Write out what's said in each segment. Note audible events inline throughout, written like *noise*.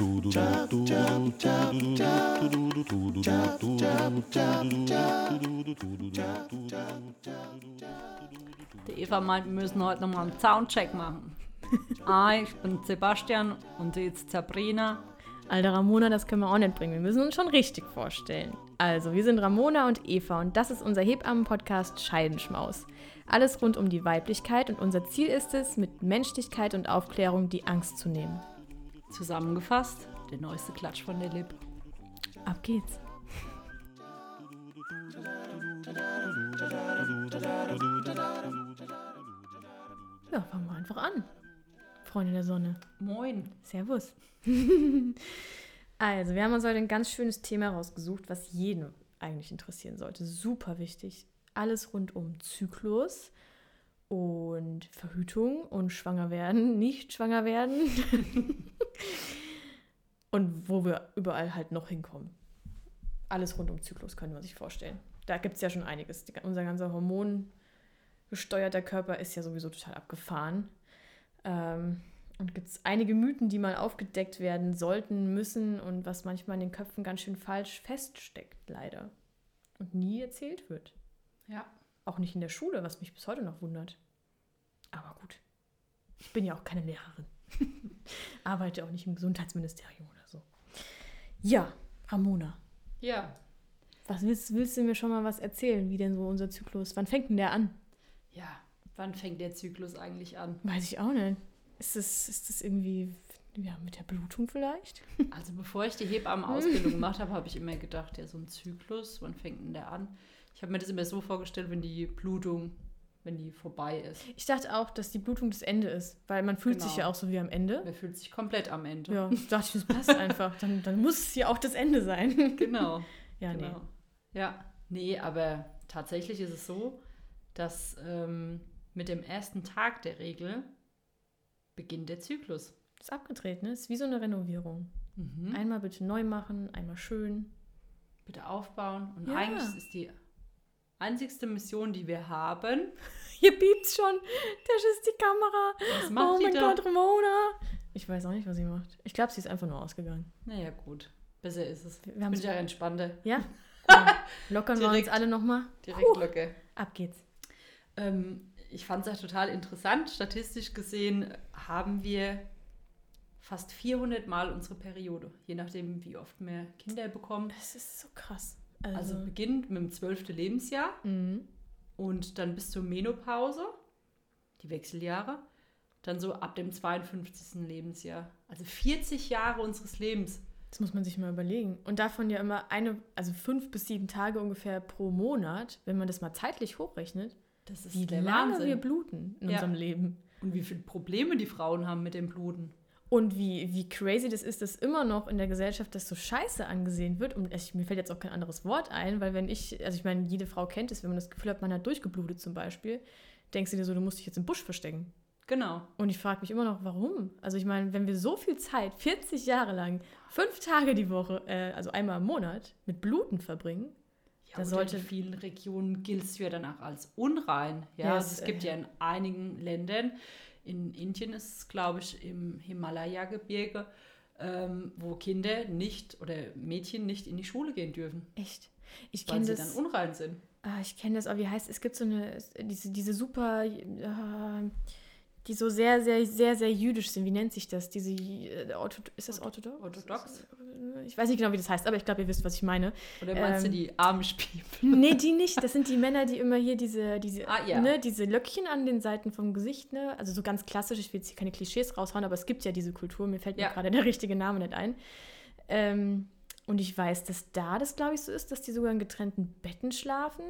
Die Eva meint, wir müssen heute nochmal einen Soundcheck machen. *laughs* ah, ich bin Sebastian und sie ist Sabrina. Alter Ramona, das können wir auch nicht bringen. Wir müssen uns schon richtig vorstellen. Also, wir sind Ramona und Eva und das ist unser Hebammen-Podcast Scheidenschmaus. Alles rund um die Weiblichkeit und unser Ziel ist es, mit Menschlichkeit und Aufklärung die Angst zu nehmen. Zusammengefasst, der neueste Klatsch von der Lip. Ab geht's. Ja, fangen wir einfach an. Freunde der Sonne. Moin. Servus. *laughs* also, wir haben uns heute ein ganz schönes Thema rausgesucht, was jeden eigentlich interessieren sollte. Super wichtig. Alles rund um Zyklus und Verhütung und schwanger werden, *laughs* nicht schwanger werden. *laughs* und wo wir überall halt noch hinkommen. Alles rund um Zyklus können wir sich vorstellen. Da gibt es ja schon einiges. Die, unser ganzer hormongesteuerter Körper ist ja sowieso total abgefahren. Ähm, und gibt es einige Mythen, die mal aufgedeckt werden sollten, müssen und was manchmal in den Köpfen ganz schön falsch feststeckt, leider. Und nie erzählt wird. Ja. Auch nicht in der Schule, was mich bis heute noch wundert. Aber gut. Ich bin ja auch keine Lehrerin. *laughs* Arbeite auch nicht im Gesundheitsministerium oder so. Ja, Ramona. Ja. Was willst, willst du mir schon mal was erzählen, wie denn so unser Zyklus? Wann fängt denn der an? Ja, wann fängt der Zyklus eigentlich an? Weiß ich auch nicht. Ist das, ist das irgendwie ja, mit der Blutung vielleicht? Also bevor ich die Hebammenausbildung *laughs* gemacht habe, habe ich immer gedacht, ja, so ein Zyklus, wann fängt denn der an? Ich habe mir das immer so vorgestellt, wenn die Blutung, wenn die vorbei ist. Ich dachte auch, dass die Blutung das Ende ist, weil man fühlt Genau. sich ja auch so wie am Ende. Man fühlt sich komplett am Ende. Ja, ich dachte, das passt *laughs* einfach. Dann, dann muss es ja auch das Ende sein. Genau. *laughs* Ja, genau. Ja, nee, aber tatsächlich ist es so, dass ähm, mit dem ersten Tag der Regel beginnt der Zyklus. nee. Ist abgedreht, ne? Ist wie so eine Renovierung. Mhm. Einmal bitte neu machen, einmal schön. Bitte aufbauen. Und Ja. eigentlich ist die einzigste Mission, die wir haben. *laughs* Hier piept's schon. Da ist die Kamera. Was macht oh die mein da? Gott, Ramona. Ich weiß auch nicht, was sie macht. Ich glaube, sie ist einfach nur ausgegangen. Naja, gut. Besser ist es. Wir haben Bin ja entspannter. Ja? *laughs* Lockern wir uns Direkt. alle nochmal. Direkt Locke. Ab geht's. Ähm, ich fand es ja total interessant. Statistisch gesehen haben wir fast 400 Mal unsere Periode, je nachdem, wie oft wir Kinder bekommen. Das ist so krass. Also Also, beginnt mit dem 12. Lebensjahr mhm. und dann bis zur Menopause, die Wechseljahre, dann so ab dem 52. Lebensjahr. Also 40 Jahre unseres Lebens. das muss man sich mal überlegen. Und davon ja immer eine, also fünf bis sieben Tage ungefähr pro Monat, wenn man das mal zeitlich hochrechnet, Das ist wie lange Wahnsinn. wir bluten in Ja. unserem Leben. und wie viele Probleme die Frauen haben mit dem Bluten. Und wie, wie crazy das ist, dass immer noch in der Gesellschaft das so scheiße angesehen wird. Und ich, mir fällt jetzt auch kein anderes Wort ein, weil wenn ich, also ich meine, jede Frau kennt es, wenn man das Gefühl hat, man hat durchgeblutet zum Beispiel, denkst du dir so, du musst dich jetzt im Busch verstecken. Genau. Und ich frage mich immer noch, warum? Also ich meine, wenn wir so viel Zeit, 40 Jahre lang, fünf Tage die Woche, äh, also einmal im Monat, mit Bluten verbringen, Ja, Da sollte- in vielen Regionen gilt es ja danach als unrein. Ja, Ja, also es, es gibt äh, ja in einigen Ländern, in Indien ist es, glaube ich, im Himalaya-Gebirge, ähm, wo Kinder nicht oder Mädchen nicht in die Schule gehen dürfen, echt. Ich weil kenne sie das. dann unrein sind. Ah, ich kenne das, aber wie heißt es? gibt so eine, diese, diese super, äh, die so sehr, sehr, sehr, sehr jüdisch sind. Wie nennt sich das? Diese, äh, Ortho ist das orthodox? Orthodox? Ich weiß nicht genau, wie das heißt, aber ich glaube, ihr wisst, was ich meine. Oder meinst Ähm, du die Amish-People? Nee, die nicht. Das sind die Männer, die immer hier diese, diese, Ah, ja. ne, diese Löckchen an den Seiten vom Gesicht, ne? Also so ganz klassisch, ich will jetzt hier keine Klischees raushauen, aber es gibt ja diese Kultur, mir fällt Ja. mir gerade der richtige Name nicht ein. Ähm, und ich weiß, dass da das, glaube ich, so ist, dass die sogar in getrennten Betten schlafen,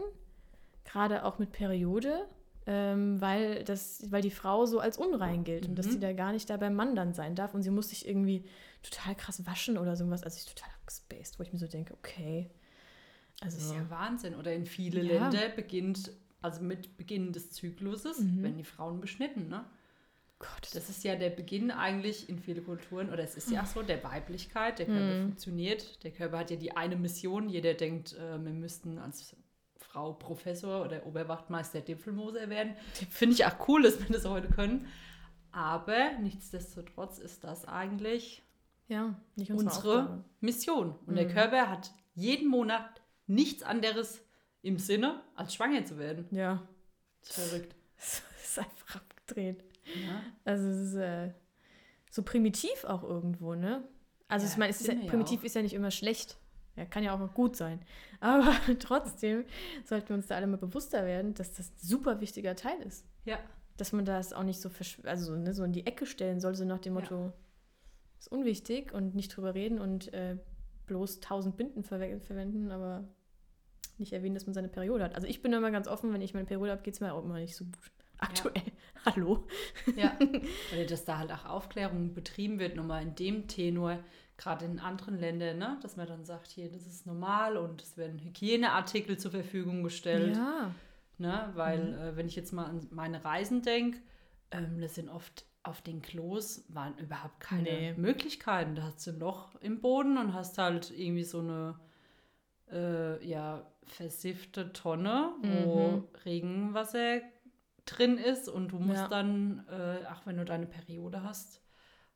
gerade auch mit Periode, ähm, weil, das, weil die Frau so als unrein gilt und dass Mhm. sie da gar nicht da beim Mann dann sein darf und sie muss sich irgendwie total krass waschen oder sowas. Also ich total abgespaced, wo ich mir so denke, okay. Das ist Also, ja Wahnsinn. Oder in viele Ja. Länder beginnt, also mit Beginn des Zykluses, Mhm. werden die Frauen beschnitten, ne? Gott, Das ist ja der Beginn eigentlich in viele Kulturen, oder es ist ja so, der Weiblichkeit. Der Körper Mhm. funktioniert. Der Körper hat ja die eine Mission. Jeder denkt, äh, wir müssten als Frau Professor oder Oberwachtmeister Dipfelmoser werden. Finde ich auch cool, dass wir das heute können. Aber nichtsdestotrotz ist das eigentlich Ja, unsere, unsere. Mission. Und der Mhm. Körper hat jeden Monat nichts anderes im Sinne, als schwanger zu werden. Ja, Das ist verrückt. *laughs* es ist einfach abgedreht. Ja. Also es ist äh, so primitiv auch irgendwo, ne? Also Ja, ich meine, ja primitiv auch. ist ja nicht immer schlecht. Ja, kann ja auch gut sein. *laughs* Aber trotzdem sollten wir uns da alle mal bewusster werden, dass das ein super wichtiger Teil ist. ja. Dass man das auch nicht so, also, ne, so in die Ecke stellen soll, so nach dem Ja. Motto, ist unwichtig und nicht drüber reden und äh, bloß tausend Binden verwe verwenden, aber nicht erwähnen, dass man seine Periode hat. Also ich bin immer ganz offen, wenn ich meine Periode habe, geht es mir auch immer nicht so gut. Aktuell. *laughs* Hallo. Ja, *laughs* weil dass da halt auch Aufklärung betrieben wird, nochmal in dem Tenor, gerade in anderen Ländern, ne? dass man dann sagt, hier, das ist normal und es werden Hygieneartikel zur Verfügung gestellt. Ja. Ne? Weil, äh, wenn ich jetzt mal an meine Reisen denke, ähm, das sind oft auf den Klos waren überhaupt keine Nee. Möglichkeiten. Da hast du ein Loch im Boden und hast halt irgendwie so eine äh, ja, versiffte Tonne, wo Mhm. Regenwasser drin ist und du musst Ja. dann, äh, auch wenn du deine Periode hast,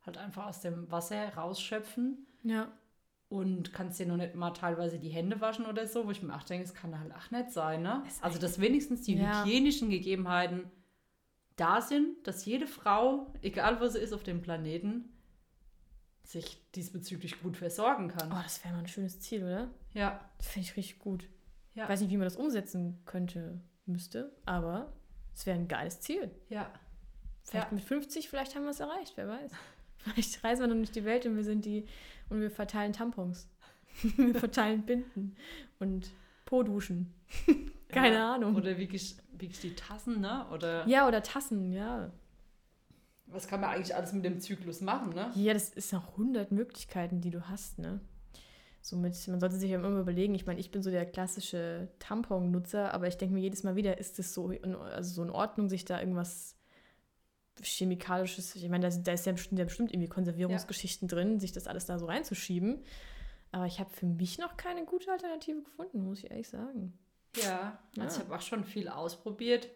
halt einfach aus dem Wasser rausschöpfen Ja. und kannst dir noch nicht mal teilweise die Hände waschen oder so, wo ich mir auch denke, es kann halt auch nicht sein, ne? Ist Also, dass wenigstens die Ja. hygienischen Gegebenheiten da sind, dass jede Frau, egal wo sie ist auf dem Planeten, sich diesbezüglich gut versorgen kann. Oh, das wäre mal ein schönes Ziel, oder? Ja, Das finde ich richtig gut. ja, Ich weiß nicht, wie man das umsetzen könnte, müsste, aber es wäre ein geiles Ziel. ja. Vielleicht Ja. mit 50, vielleicht haben wir es erreicht, wer weiß. Vielleicht reisen wir dann durch die Welt und wir sind die und wir verteilen Tampons. *laughs* wir verteilen Binden und Po-Duschen. *laughs* Keine ja. Ahnung. Oder wie ich, wie ich die Tassen, ne? Oder Ja, oder Tassen, ja. was kann man eigentlich alles mit dem Zyklus machen, ne? Ja, das ist noch 100 Möglichkeiten, die du hast, ne? Somit, man sollte sich ja immer überlegen, ich meine, ich bin so der klassische Tampon-Nutzer, aber ich denke mir jedes Mal wieder, ist es so in, also so in Ordnung, sich da irgendwas Chemikalisches, ich meine, da, da ist ja bestimmt, ja bestimmt irgendwie Konservierungsgeschichten drin, sich das alles da so reinzuschieben. Aber ich habe für mich noch keine gute Alternative gefunden, muss ich ehrlich sagen. Ja, Ja. also ich habe auch schon viel ausprobiert.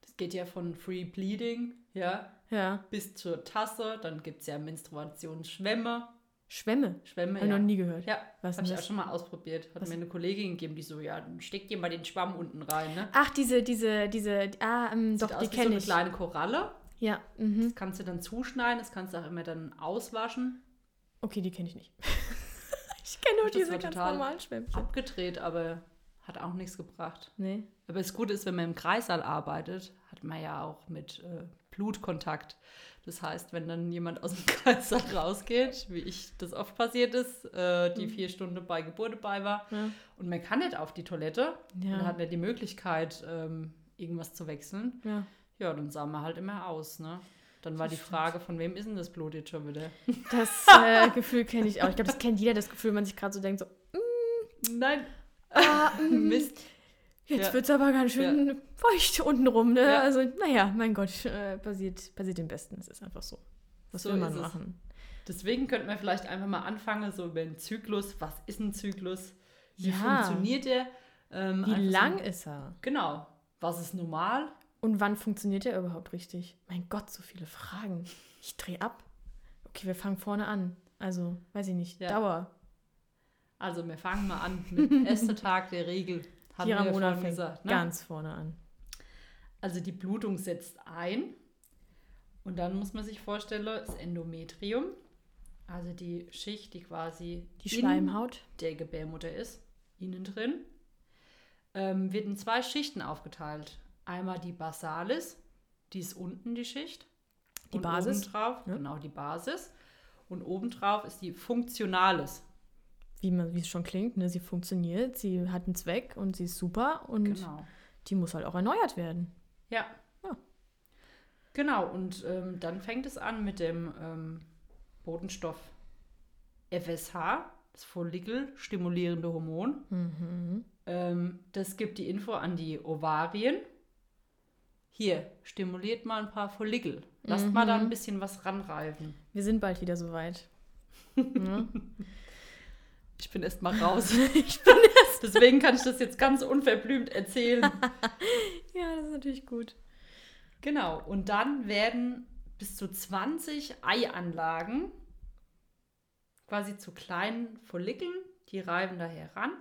Das geht ja von Free Bleeding, ja, Ja, bis zur Tasse. Dann gibt es ja Menstruationsschwämme. Schwämme. Schwämme, Habe ich ja. noch nie gehört. Ja, Was habe ich auch das? schon mal ausprobiert. Hat Was? mir eine Kollegin gegeben, die so, ja, dann steck dir mal den Schwamm unten rein, ne? Ach, diese, diese, diese, ah, ähm, doch, die wie so kenne eine ich. kleine Koralle. Ja, mhm. Das kannst du dann zuschneiden, das kannst du auch immer dann auswaschen. Okay, die kenne ich nicht. *laughs* ich kenne nur Das diese ganz normalen Schwämmchen. Abgedreht, aber hat auch nichts gebracht. Nee. Aber das Gute ist, wenn man im Kreissaal arbeitet, hat man ja auch mit äh, Blutkontakt. Das heißt, wenn dann jemand aus dem *laughs* Kreissaal rausgeht, wie ich das oft passiert ist, äh, die Mhm. vier Stunden bei Geburt dabei war, Ja. und man kann nicht auf die Toilette Ja. und hat nicht die Möglichkeit, ähm, irgendwas zu wechseln, ja. Ja, dann sah man halt immer aus, ne? Dann war Das die stimmt. Frage, von wem ist denn das Blut jetzt schon wieder? Das äh, Gefühl kenne ich auch. Ich glaube, das kennt jeder, das Gefühl, wenn man sich gerade so denkt, so, Nein, ah, *laughs* mm, Mist. jetzt Ja. wird es aber ganz schön feucht untenrum, ne? Ja. Also, naja, mein Gott, äh, passiert, passiert dem Besten. Es ist einfach so. Was So will man ist es. machen? Deswegen könnten wir vielleicht einfach mal anfangen, so über den Zyklus. Was ist ein Zyklus? Wie Ja. funktioniert der? Ähm, Wie einfach so- lang ist er? Genau. Was ist normal? Und wann funktioniert er überhaupt richtig? Mein Gott, so viele Fragen. Ich drehe ab. Okay, wir fangen vorne an. Also, weiß ich nicht, Ja. Dauer. Also wir fangen mal an mit *laughs* dem ersten Tag der Regel. Haben Hier wir vorhin fängt gesagt. Ne? ganz vorne an. Also die Blutung setzt ein. Und dann muss man sich vorstellen, das Endometrium, also die Schicht, die quasi Die in Schleimhaut. der Gebärmutter ist, innen drin, ähm, wird in zwei Schichten aufgeteilt. Einmal die Basalis, die ist unten die Schicht. Die Und Basis, Obendrauf, ja. genau die Basis. Und obendrauf ist die Funktionalis. Wie, man, wie es schon klingt, ne? sie funktioniert, sie hat einen Zweck und sie ist super und Genau. die muss halt auch erneuert werden. Ja. Ja. Genau, und ähm, dann fängt es an mit dem ähm, Botenstoff FSH, das Follikel-stimulierende Hormon. Mhm. Ähm, das gibt die Info an die Ovarien. Hier, stimuliert mal ein paar Follikel. Lasst mal da Mhm. ein bisschen was ranreifen. Wir sind bald wieder soweit. ne? *laughs* Ich bin erst mal raus. *laughs* Deswegen kann ich das jetzt ganz unverblümt erzählen. *laughs* Ja, das ist natürlich gut. Genau, und dann werden bis zu 20 Eianlagen quasi zu kleinen Follikeln, die reiben daher ran.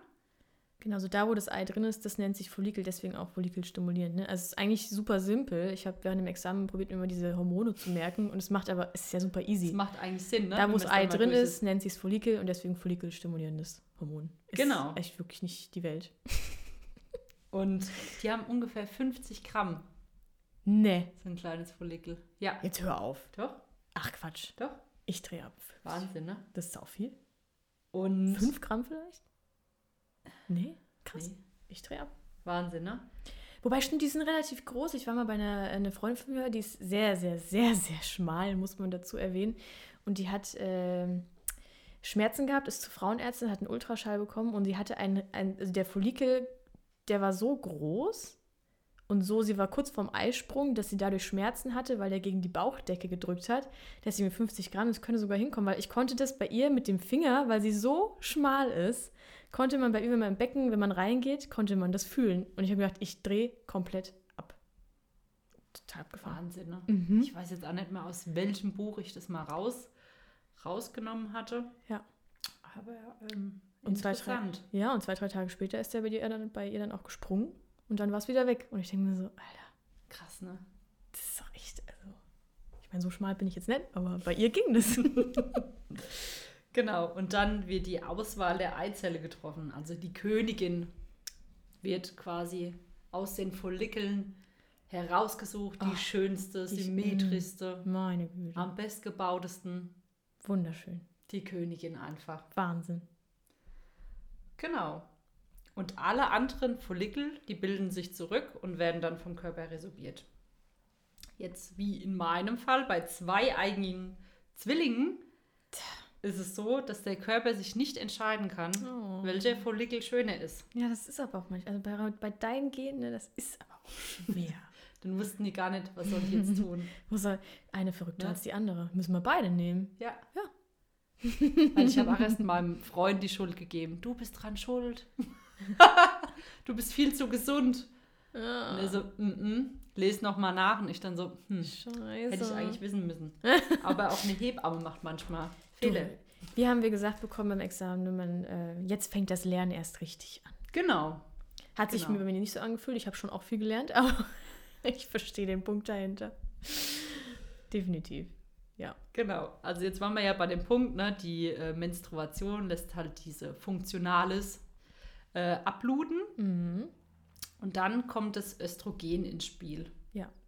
Genau, so da, wo das Ei drin ist, das nennt sich Follikel, deswegen auch Follikel stimulierend. Ne? Also es ist eigentlich super simpel. Ich habe während dem Examen probiert, mir immer diese Hormone zu merken und es macht aber, es ist ja super easy. Das macht eigentlich Sinn, ne? da, wo das es Ei drin durch ist, nennt sich es Follikel und deswegen Follikelstimulierendes Hormon. Ist Genau. echt wirklich nicht die Welt. *laughs* Und die haben ungefähr 50 Gramm, Nee. so ein kleines Follikel. Ja, Jetzt hör auf. doch, Ach Quatsch. doch. Ich drehe ab. Wahnsinn, ne? Das ist auch viel. Und. Fünf Gramm vielleicht? Nee, krass. Nee, Ich drehe ab. Wahnsinn, ne? Wobei, stimmt, die sind relativ groß. Ich war mal bei einer, einer Freundin von mir, die ist sehr, sehr, sehr, sehr schmal, muss man dazu erwähnen. Und die hat ähm, Schmerzen gehabt, ist zur Frauenärztin, hat einen Ultraschall bekommen und sie hatte einen, ein, also der Follikel, der war so groß und so, sie war kurz vorm Eisprung, dass sie dadurch Schmerzen hatte, weil der gegen die Bauchdecke gedrückt hat. Deswegen mit 50 Gramm, das könnte sogar hinkommen, weil ich konnte das bei ihr mit dem Finger, weil sie so schmal ist, konnte man bei wenn man im Becken, wenn man reingeht, konnte man das fühlen. Und ich habe gedacht, ich drehe komplett ab. Total abgefahren. Wahnsinn, ne? Mhm. Ich weiß jetzt auch nicht mehr, aus welchem Buch ich das mal raus, rausgenommen hatte. Ja. Aber ähm, Und zwei, drei, interessant. ja, und zwei, drei Tage später ist er bei ihr dann, bei ihr dann auch gesprungen und dann war es wieder weg. Und ich denke mir so, Alter, Krass, ne? das ist doch echt, also. Ich meine, so schmal bin ich jetzt nicht, aber bei ihr ging das. *laughs* Genau, und dann wird die Auswahl der Eizelle getroffen. Also die Königin wird quasi aus den Follikeln herausgesucht, die Ach, schönste, die- symmetrischste, Meine Güte. am bestgebautesten, Wunderschön. die Königin einfach. Wahnsinn. Genau. Und alle anderen Follikel, die bilden sich zurück und werden dann vom Körper resorbiert. Jetzt wie in meinem Fall bei zweieigigen Zwillingen ist es so, dass der Körper sich nicht entscheiden kann, Oh. welcher Follikel schöner ist. Ja, das ist aber auch manchmal. Also bei, bei deinen Genen, ne, das ist aber auch schwer. *laughs* Dann wussten die gar nicht, was soll ich jetzt tun. *laughs* Muss er eine verrückter Ja. als die andere. Müssen wir beide nehmen. Ja. Ja. Weil *laughs* ich habe auch erst meinem Freund die Schuld gegeben. Du bist dran schuld. du bist viel zu gesund. Und er so, mm -mm, les noch mal nach. Und ich dann so, hm, Scheiße. hätte ich eigentlich wissen müssen. Aber auch eine Hebamme macht manchmal Du, Wie haben wir gesagt bekommen beim Examen, man, äh, jetzt fängt das Lernen erst richtig an. Genau. Hat sich Genau. mir bei mir nicht so angefühlt. Ich habe schon auch viel gelernt, *laughs* aber ich verstehe den Punkt dahinter. Definitiv. Ja. Genau. Also jetzt waren wir ja bei dem Punkt, ne, die äh, Menstruation lässt halt diese Funktionales äh, abbluten. Mhm. Und dann kommt das Östrogen ins Spiel.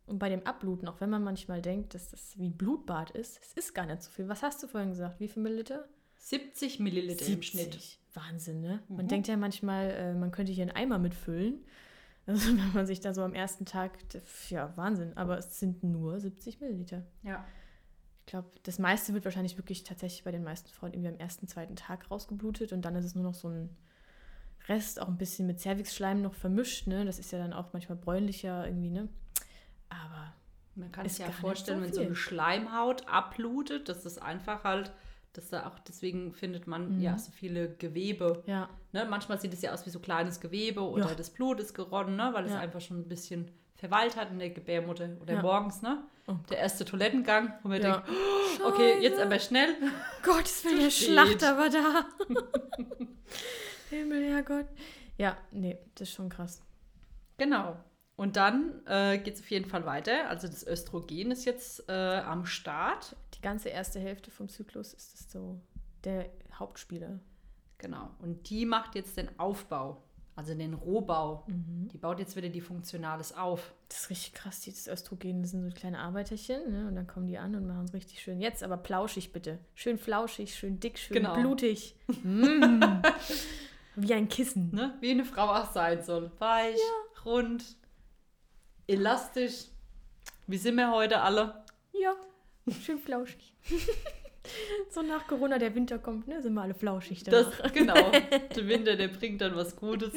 Und bei dem Abbluten, auch wenn man manchmal denkt, dass das wie ein Blutbad ist, es ist gar nicht so viel. Was hast du vorhin gesagt? Wie viel Milliliter? 70 Milliliter im Schnitt. Wahnsinn, ne? Man Mhm. denkt ja manchmal, äh, man könnte hier einen Eimer mitfüllen. *laughs* Also wenn man sich da so am ersten Tag, ja, Wahnsinn. Aber es sind nur 70 Milliliter. Ja. Ich glaube, das meiste wird wahrscheinlich wirklich tatsächlich bei den meisten Frauen irgendwie am ersten, zweiten Tag rausgeblutet und dann ist es nur noch so ein Rest, auch ein bisschen mit Cervixschleim noch vermischt, ne? Das ist ja dann auch manchmal bräunlicher irgendwie, ne? Aber Man kann Ist sich ja vorstellen, so wenn so eine Schleimhaut abblutet, dass das einfach halt, dass da auch, deswegen findet man Mhm. ja so viele Gewebe. ja, Ne? Manchmal sieht es ja aus wie so kleines Gewebe oder Ja. das Blut ist geronnen, ne? weil es Ja. einfach schon ein bisschen verweilt hat in der Gebärmutter oder morgens, ne? Oh Der erste Toilettengang, wo man denkt, oh, okay, jetzt aber schnell. Willen, Zu der spät. Schlachter war da. *laughs* Himmel, Herrgott. Ja, nee, das ist schon krass. Genau. Und dann äh, geht es auf jeden Fall weiter. Also das Östrogen ist jetzt äh, am Start. Die ganze erste Hälfte vom Zyklus ist das so der Hauptspieler. Genau. Und die macht jetzt den Aufbau, also den Rohbau. Mhm. Die baut jetzt wieder die Funktionales auf. Das ist richtig krass, dieses Östrogen, das sind so kleine Arbeiterchen, ne? Und dann kommen die an und machen es richtig schön. Jetzt aber plauschig bitte. Schön flauschig, schön dick, schön Genau. blutig. *laughs* Mm. Wie ein Kissen. Ne? Wie eine Frau auch sein soll. Weich, rund, elastisch. Wie sind wir heute alle? Ja, schön flauschig. *laughs* so nach Corona der Winter kommt, ne? Sind wir alle flauschig danach. Das, genau. *laughs* Der Winter, der bringt dann was Gutes.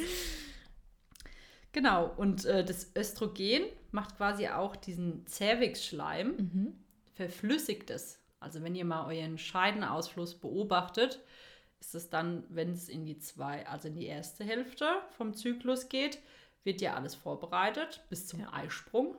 Genau. Und äh, das Östrogen macht quasi auch diesen Cervixschleim, Mhm. verflüssigt es. Also wenn ihr mal euren Scheidenausfluss beobachtet, ist es dann, wenn es in die zwei, also in die erste Hälfte vom Zyklus geht, wird ja alles vorbereitet bis zum Ja. Eisprung.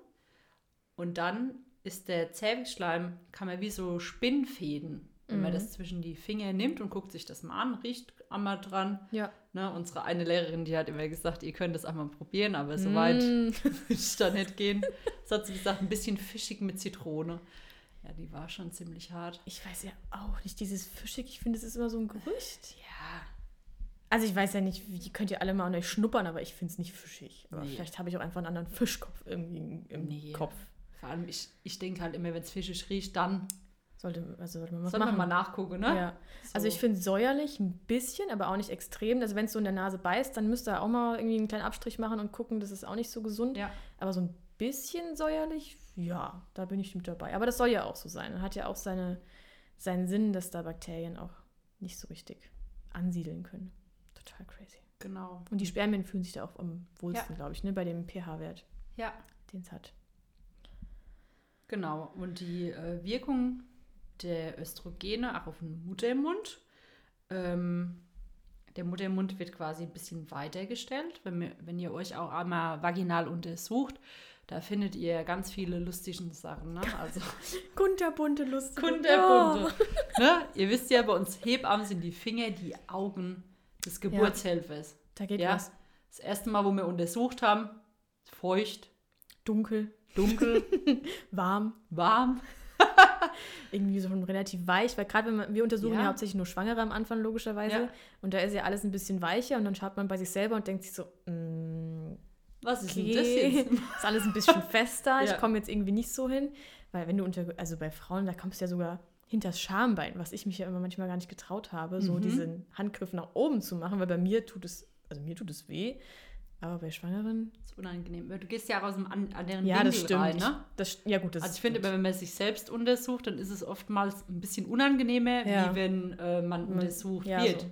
Und dann ist der Cervixschleim, kann man wie so Spinnfäden Wenn man Mhm. das zwischen die Finger nimmt und guckt sich das mal an, riecht einmal dran. Ja. Ne, unsere eine Lehrerin, die hat immer gesagt, ihr könnt das einmal probieren, aber so weit Mm. *laughs* würde ich da nicht gehen. Das hat sie gesagt, ein bisschen fischig mit Zitrone. Ja, die war schon ziemlich hart. Ich weiß ja auch nicht, dieses Fischig, ich finde, es ist immer so ein Gerücht. Ja, Also ich weiß ja nicht, wie die könnt ihr alle mal an euch schnuppern, aber ich finde es nicht fischig. Nee. vielleicht habe ich auch einfach einen anderen Fischkopf irgendwie im- Nee. Kopf. vor allem, ich, ich denke halt immer, wenn es fischig riecht, dann Sollte, also sollte man was soll man machen. mal nachgucken, ne? Ja. Also So. ich finde säuerlich ein bisschen, aber auch nicht extrem. Also wenn es so in der Nase beißt, dann müsst ihr auch mal irgendwie einen kleinen Abstrich machen und gucken, das ist auch nicht so gesund. Ja. Aber so ein bisschen säuerlich, ja, da bin ich mit dabei. Aber das soll ja auch so sein. Hat ja auch seine, seinen Sinn, dass da Bakterien auch nicht so richtig ansiedeln können. Total crazy. Genau. Und die Spermien fühlen sich da auch am wohlsten, Ja. glaube ich, ne, bei dem pH-Wert, Ja, den es hat. genau. Und die äh, Wirkung der Östrogene auch auf den Muttermund. Ähm, der Muttermund wird quasi ein bisschen weitergestellt. Wenn, wir, wenn ihr euch auch einmal vaginal untersucht, da findet ihr ganz viele lustige Sachen. Ne? Also *laughs* Kunterbunte, lustige. kunterbunte. ne? Ihr wisst ja, bei uns Hebammen sind die Finger die Augen des Geburtshelfers. Da geht Ja. was. Das erste Mal, wo wir untersucht haben, feucht, Dunkel, dunkel, *laughs* warm, warm. *laughs* irgendwie so schon relativ weich, weil gerade wenn man, wir untersuchen ja. Ja. hauptsächlich nur Schwangere am Anfang logischerweise Ja. und da ist ja alles ein bisschen weicher und dann schaut man bei sich selber und denkt sich so, mm, Was ist denn das okay, jetzt? *laughs* ist alles ein bisschen fester, ich Ja. komme jetzt irgendwie nicht so hin, weil wenn du unter, also bei Frauen, da kommst du ja sogar hinters Schambein, was ich mich ja immer manchmal gar nicht getraut habe, so Mhm. diesen Handgriff nach oben zu machen, weil bei mir tut es, also mir tut es weh, aber bei Schwangeren, Das ist unangenehm. Du gehst ja aus dem an- anderen ja, Winkel das stimmt. rein, ne? das, ja gut, das Also ich finde, immer, wenn man sich selbst untersucht, dann ist es oftmals ein bisschen unangenehmer, Ja. wie wenn äh, man untersucht ja, wird. so.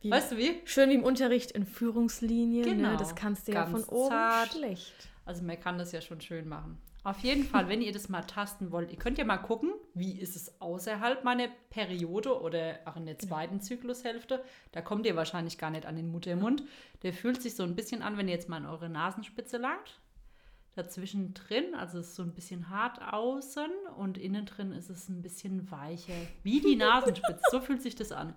Wie, Weißt du wie? Schön wie im Unterricht in Führungslinie, Genau. ne? das kannst du ja Ganz von oben zart. schlecht. Also man kann das ja schon schön machen. Auf jeden Fall, wenn ihr das mal tasten wollt, ihr könnt ja mal gucken, wie ist es außerhalb meiner Periode oder auch in der zweiten Zyklushälfte. Da kommt ihr wahrscheinlich gar nicht an den Muttermund. Der fühlt sich so ein bisschen an, wenn ihr jetzt mal in eure Nasenspitze langt. Dazwischen drin, also es ist so ein bisschen hart außen und innen drin ist es ein bisschen weicher, wie die *laughs* Nasenspitze. so fühlt sich das an.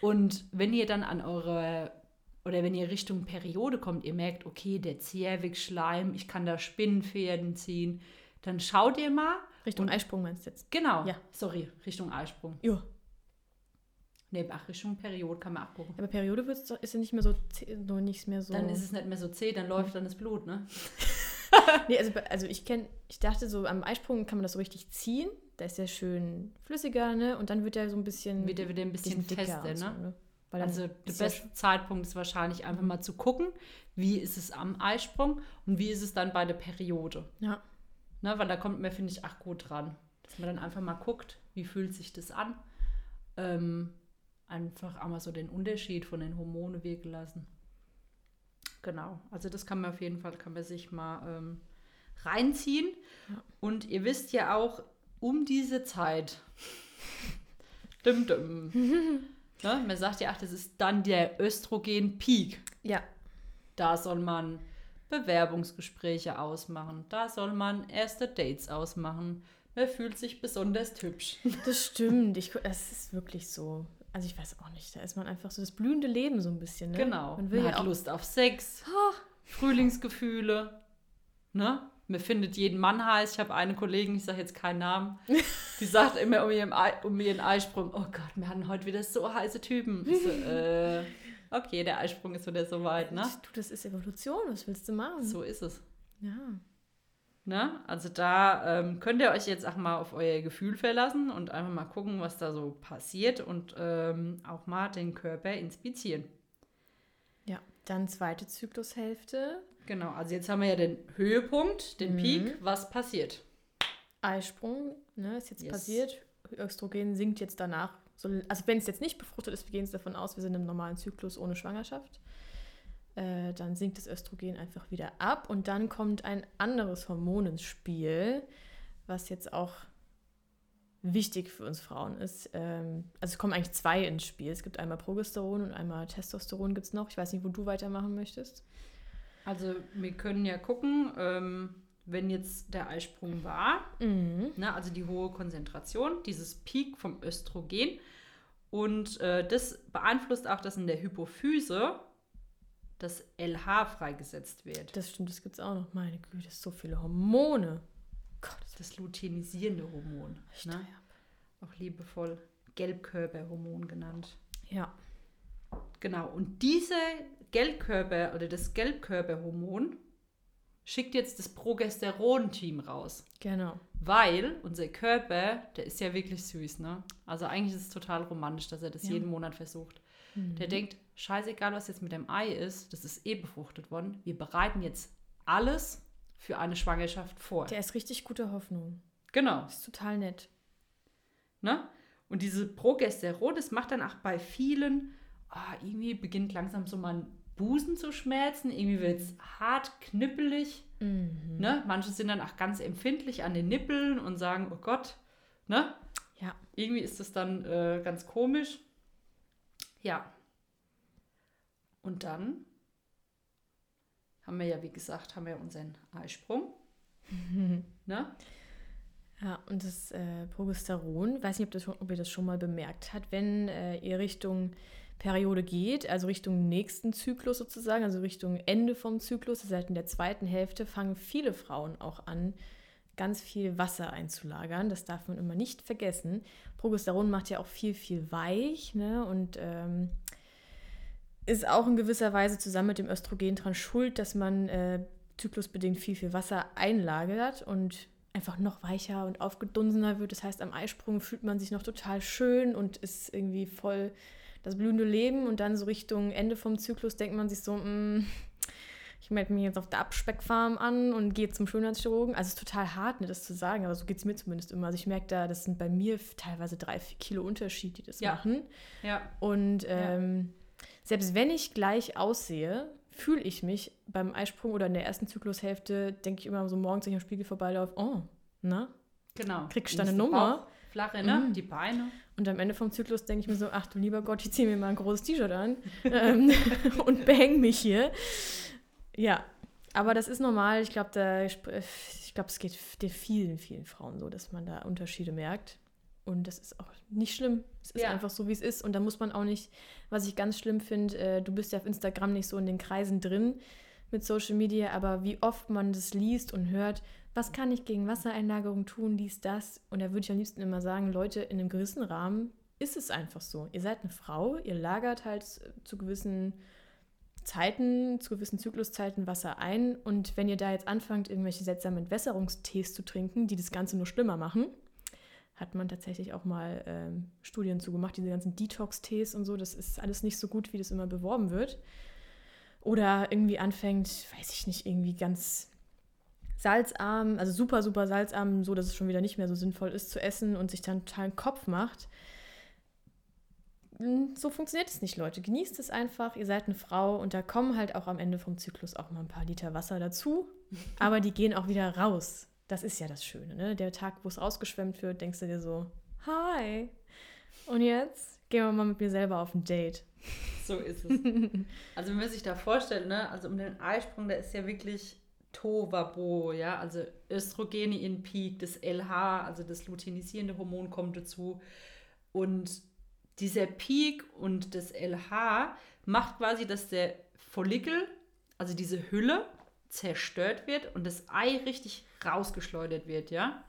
Und wenn ihr dann an eure oder wenn ihr Richtung Periode kommt, ihr merkt, okay, der Zervixschleim, ich kann da Spinnenfäden ziehen, dann schaut ihr mal. Richtung Eisprung meinst du jetzt? Genau, Ja. sorry, Richtung Eisprung. Ja. Nee, ach, Richtung Periode kann man abgucken. Aber Periode wird's doch, ist ja nicht mehr so, so nicht mehr so. Dann ist es nicht mehr so zäh, dann läuft dann das Blut, ne? *laughs* nee, also, also ich kenne, ich dachte so, am Eisprung kann man das so richtig ziehen. Da ist ja schön flüssiger, ne? Und dann wird er so ein bisschen. Wird er wieder ein bisschen bisschen fester, und so, ne? Also der ist ja beste Zeitpunkt ist wahrscheinlich einfach mal zu gucken, wie ist es am Eisprung und wie ist es dann bei der Periode. Ja. Ne, weil da kommt mir, finde ich, auch gut dran. Dass man dann einfach mal guckt, wie fühlt sich das an. Ähm, einfach einmal so den Unterschied von den Hormonen wirken lassen. Genau, also das kann man auf jeden Fall, kann man sich mal ähm, reinziehen. Ja. Und ihr wisst ja auch, um diese Zeit, *laughs* dum, dum, *laughs* ne, man sagt ja, ach, das ist dann der Östrogen-Peak. Ja. Da soll man Bewerbungsgespräche ausmachen. Da soll man erste Dates ausmachen. Man fühlt sich besonders hübsch. *laughs* Das stimmt. Ich, es ist wirklich so. Also ich weiß auch nicht. Da ist man einfach so das blühende Leben so ein bisschen. Ne? Genau. Man Man, ja hat auch. Lust auf Sex, Frühlingsgefühle. Ne? Man findet jeden Mann heiß. Ich habe eine Kollegin, ich sage jetzt keinen Namen, *laughs* die sagt immer um ihren, Ei, um ihren Eisprung, oh Gott, wir hatten heute wieder so heiße Typen. Ich so, *laughs* äh, okay, der Eisprung ist wieder soweit, ne? Du, das ist Evolution. Was willst du machen? So ist es. Ja. Ne? Also da ähm, könnt ihr euch jetzt auch mal auf euer Gefühl verlassen und einfach mal gucken, was da so passiert und ähm, auch mal den Körper inspizieren. Ja. Dann zweite Zyklushälfte. Genau, also jetzt haben wir ja den Höhepunkt, den Mhm. Peak. Was passiert? Eisprung, ne, ist jetzt Yes. passiert. Östrogen sinkt jetzt danach. So, also wenn es jetzt nicht befruchtet ist, wir gehen davon aus, wir sind im normalen Zyklus ohne Schwangerschaft. Äh, dann sinkt das Östrogen einfach wieder ab und dann kommt ein anderes Hormon ins Spiel, was jetzt auch wichtig für uns Frauen ist. Ähm, also es kommen eigentlich zwei ins Spiel. Es gibt einmal Progesteron und einmal Testosteron gibt es noch. Ich weiß nicht, wo du weitermachen möchtest. Also wir können ja gucken, ähm, wenn jetzt der Eisprung war, Mhm. ne, also die hohe Konzentration, dieses Peak vom Östrogen. Und äh, das beeinflusst auch, dass in der Hypophyse das LH freigesetzt wird. Das stimmt, das gibt es auch noch. Meine Güte, so viele Hormone. Gott, das luteinisierende Hormon. Ne? Auch liebevoll Gelbkörperhormon genannt. Ja. Genau, und diese Gelbkörper oder das Gelbkörperhormon schickt jetzt das Progesteron-Team raus. Genau. Weil unser Körper, der ist ja wirklich süß, ne? Also eigentlich ist es total romantisch, dass er das Ja. jeden Monat versucht. Der denkt, scheißegal, was jetzt mit dem Ei ist, das ist eh befruchtet worden. Wir bereiten jetzt alles für eine Schwangerschaft vor. Der ist richtig guter Hoffnung. genau. Das ist total nett. Ne? Und diese Progesteron, das macht dann auch bei vielen, ah, irgendwie beginnt langsam so mal ein Busen zu schmerzen, irgendwie wird es hart, knippelig. Mhm. Ne? Manche sind dann auch ganz empfindlich an den Nippeln und sagen, oh Gott, ne? Ja. Irgendwie ist das dann äh, ganz komisch. Ja. Und dann haben wir ja, wie gesagt, haben wir unseren Eisprung. *laughs* ne? Ja, und das äh, Progesteron, weiß nicht, ob, das ob ihr das schon mal bemerkt habt, wenn äh, ihr Richtung Periode geht, also Richtung nächsten Zyklus sozusagen, also Richtung Ende vom Zyklus, das heißt in der zweiten Hälfte, fangen viele Frauen auch an, ganz viel Wasser einzulagern. Das darf man immer nicht vergessen. Progesteron macht ja auch viel, viel weich ne? und ähm, ist auch in gewisser Weise zusammen mit dem Östrogen dran schuld, dass man äh, zyklusbedingt viel, viel Wasser einlagert und einfach noch weicher und aufgedunsener wird. Das heißt, am Eisprung fühlt man sich noch total schön und ist irgendwie voll das blühende Leben. Und dann so Richtung Ende vom Zyklus denkt man sich so, mm, ich melde mich jetzt auf der Abspeckfarm an und gehe zum Schönheitschirurgen. Also es ist total hart, ne, das zu sagen, aber so geht es mir zumindest immer. Also ich merke da, das sind bei mir teilweise drei, vier Kilo Unterschied, die das Ja. machen. Ja. Und ähm, selbst wenn ich gleich aussehe, fühle ich mich beim Eisprung oder in der ersten Zyklushälfte, denke ich immer so morgens, wenn ich am Spiegel vorbeilaufe, oh, na? Genau. Kriegst du deine Nummer? Flache, ne? Mhm. Die Beine. Und am Ende vom Zyklus denke ich mir so, ach du lieber Gott, ich ziehe mir mal ein großes T-Shirt an *laughs* ähm, *laughs* und behänge mich hier. Ja, aber das ist normal. Ich glaube, da, ich glaube, es geht den vielen, vielen Frauen so, dass man da Unterschiede merkt. Und das ist auch nicht schlimm. Es ist Ja. einfach so, wie es ist. Und da muss man auch nicht, was ich ganz schlimm finde, äh, du bist ja auf Instagram nicht so in den Kreisen drin mit Social Media, aber wie oft man das liest und hört, was kann ich gegen Wassereinlagerung tun, dies, das. Und da würde ich am liebsten immer sagen, Leute, in einem gewissen Rahmen ist es einfach so. Ihr seid eine Frau, ihr lagert halt zu gewissen Zeiten, zu gewissen Zykluszeiten Wasser ein. Und wenn ihr da jetzt anfangt, irgendwelche seltsamen Entwässerungstees zu trinken, die das Ganze nur schlimmer machen, hat man tatsächlich auch mal ähm, Studien zu gemacht, diese ganzen Detox-Tees und so, das ist alles nicht so gut, wie das immer beworben wird. Oder irgendwie anfängt, weiß ich nicht, irgendwie ganz salzarm, also super, super salzarm, so dass es schon wieder nicht mehr so sinnvoll ist zu essen und sich dann total einen Kopf macht. Mm, So funktioniert es nicht, Leute. Genießt es einfach, ihr seid eine Frau und da kommen halt auch am Ende vom Zyklus auch mal ein paar Liter Wasser dazu, aber die gehen auch wieder raus. Das ist ja das Schöne, ne? Der Tag, wo es rausgeschwemmt wird, denkst du dir so, hi. Und jetzt gehen wir mal mit mir selber auf ein Date. So ist es. *laughs* also wenn man sich da vorstellt, ne, also um den Eisprung, da ist ja wirklich Tovabo, ja, also Östrogene in Peak, das LH, also das luteinisierende Hormon kommt dazu und dieser Peak und das LH macht quasi, dass der Follikel, also diese Hülle, zerstört wird und das Ei richtig rausgeschleudert wird, ja.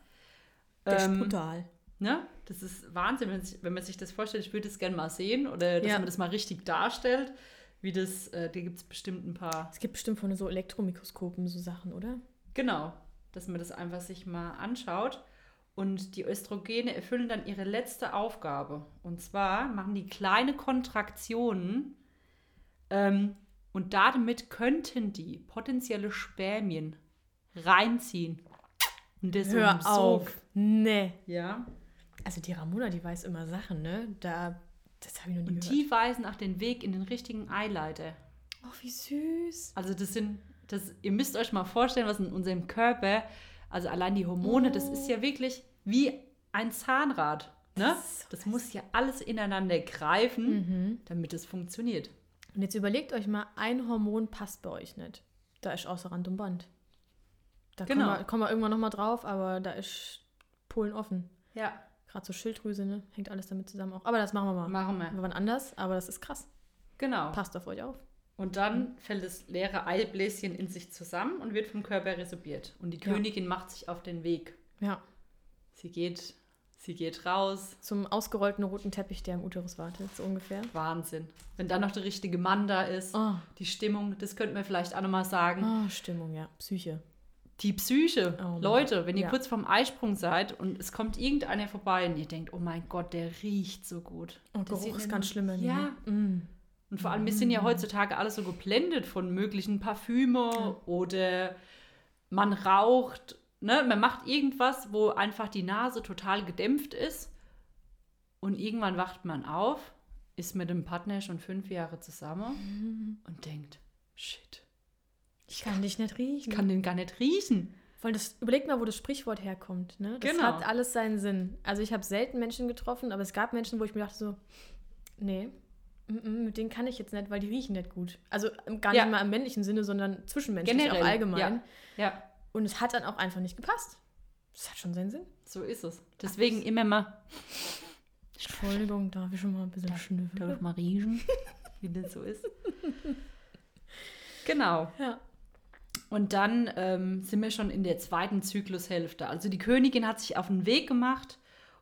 Ähm, brutal. Ne? Das ist Wahnsinn, wenn, sich, wenn man sich das vorstellt. Ich würde es gerne mal sehen oder dass Ja. man das mal richtig darstellt. Wie das, äh, da gibt es bestimmt ein paar, Es gibt bestimmt von so Elektromikroskopen so Sachen, oder? genau, dass man das einfach sich mal anschaut. Und die Östrogene erfüllen dann ihre letzte Aufgabe. Und zwar machen die kleine Kontraktionen ähm, und damit könnten die potenzielle Spermien reinziehen. Und das Hör auf. Nee. Ja. Also die Ramona, die weiß immer Sachen, ne? Da, das habe ich noch nie Und gehört. die weisen auch den Weg in den richtigen Eileiter. oh, wie süß. Also das sind, das, ihr müsst euch mal vorstellen, was in unserem Körper, also allein die Hormone, das ist ja wirklich wie ein Zahnrad. Ne? Das so Das muss ja alles ineinander greifen, Mhm. damit es funktioniert. Und jetzt überlegt euch mal, ein Hormon passt bei euch nicht. Da ist außer Rand und Band. Da Genau. kommen, wir, kommen wir irgendwann nochmal drauf, aber da ist Polen offen. Ja, Gerade so Schilddrüse, ne? Hängt alles damit zusammen auch. Aber das machen wir mal. machen wir. Wir waren anders, aber das ist krass. Genau. Passt auf euch auf. Und dann fällt das leere Eibläschen in sich zusammen und wird vom Körper resorbiert. Und die Ja. Königin macht sich auf den Weg. Ja. Sie geht, sie geht raus. Zum ausgerollten roten Teppich, der im Uterus wartet, so ungefähr. Wahnsinn. Wenn dann noch der richtige Mann da ist, Oh, die Stimmung, das könnten wir vielleicht auch nochmal sagen. oh Stimmung, ja. Psyche. Die Psyche. Oh Leute, wenn ihr Ja. kurz vorm Eisprung seid und es kommt irgendeiner vorbei und ihr denkt, oh mein Gott, der riecht so gut. Oh, Der Geruch ist ganz schlimm. Ja. Mm. Und vor allem, wir sind ja heutzutage alle so geblendet von möglichen Parfüme oder man raucht, ne? man macht irgendwas, wo einfach die Nase total gedämpft ist und irgendwann wacht man auf, ist mit dem Partner schon fünf Jahre zusammen und denkt, shit, Ich kann dich nicht riechen. ich kann den gar nicht riechen. Weil das, überleg mal, wo das Sprichwort herkommt. Ne? Das Genau. hat alles seinen Sinn. Also ich habe selten Menschen getroffen, aber es gab Menschen, wo ich mir dachte so, nee, mm, mm, mit denen kann ich jetzt nicht, weil die riechen nicht gut. Also gar Ja. nicht mal im männlichen Sinne, sondern zwischenmenschlich Generell, auch allgemein. Ja, Und es hat dann auch einfach nicht gepasst. Das hat schon seinen Sinn. so ist es. Deswegen immer mal, Entschuldigung, darf ich schon mal ein bisschen darf schnüffeln? ich mal riechen, wie das so ist. *laughs* Genau. Ja. Und dann ähm, sind wir schon in der zweiten Zyklushälfte. Also die Königin hat sich auf den Weg gemacht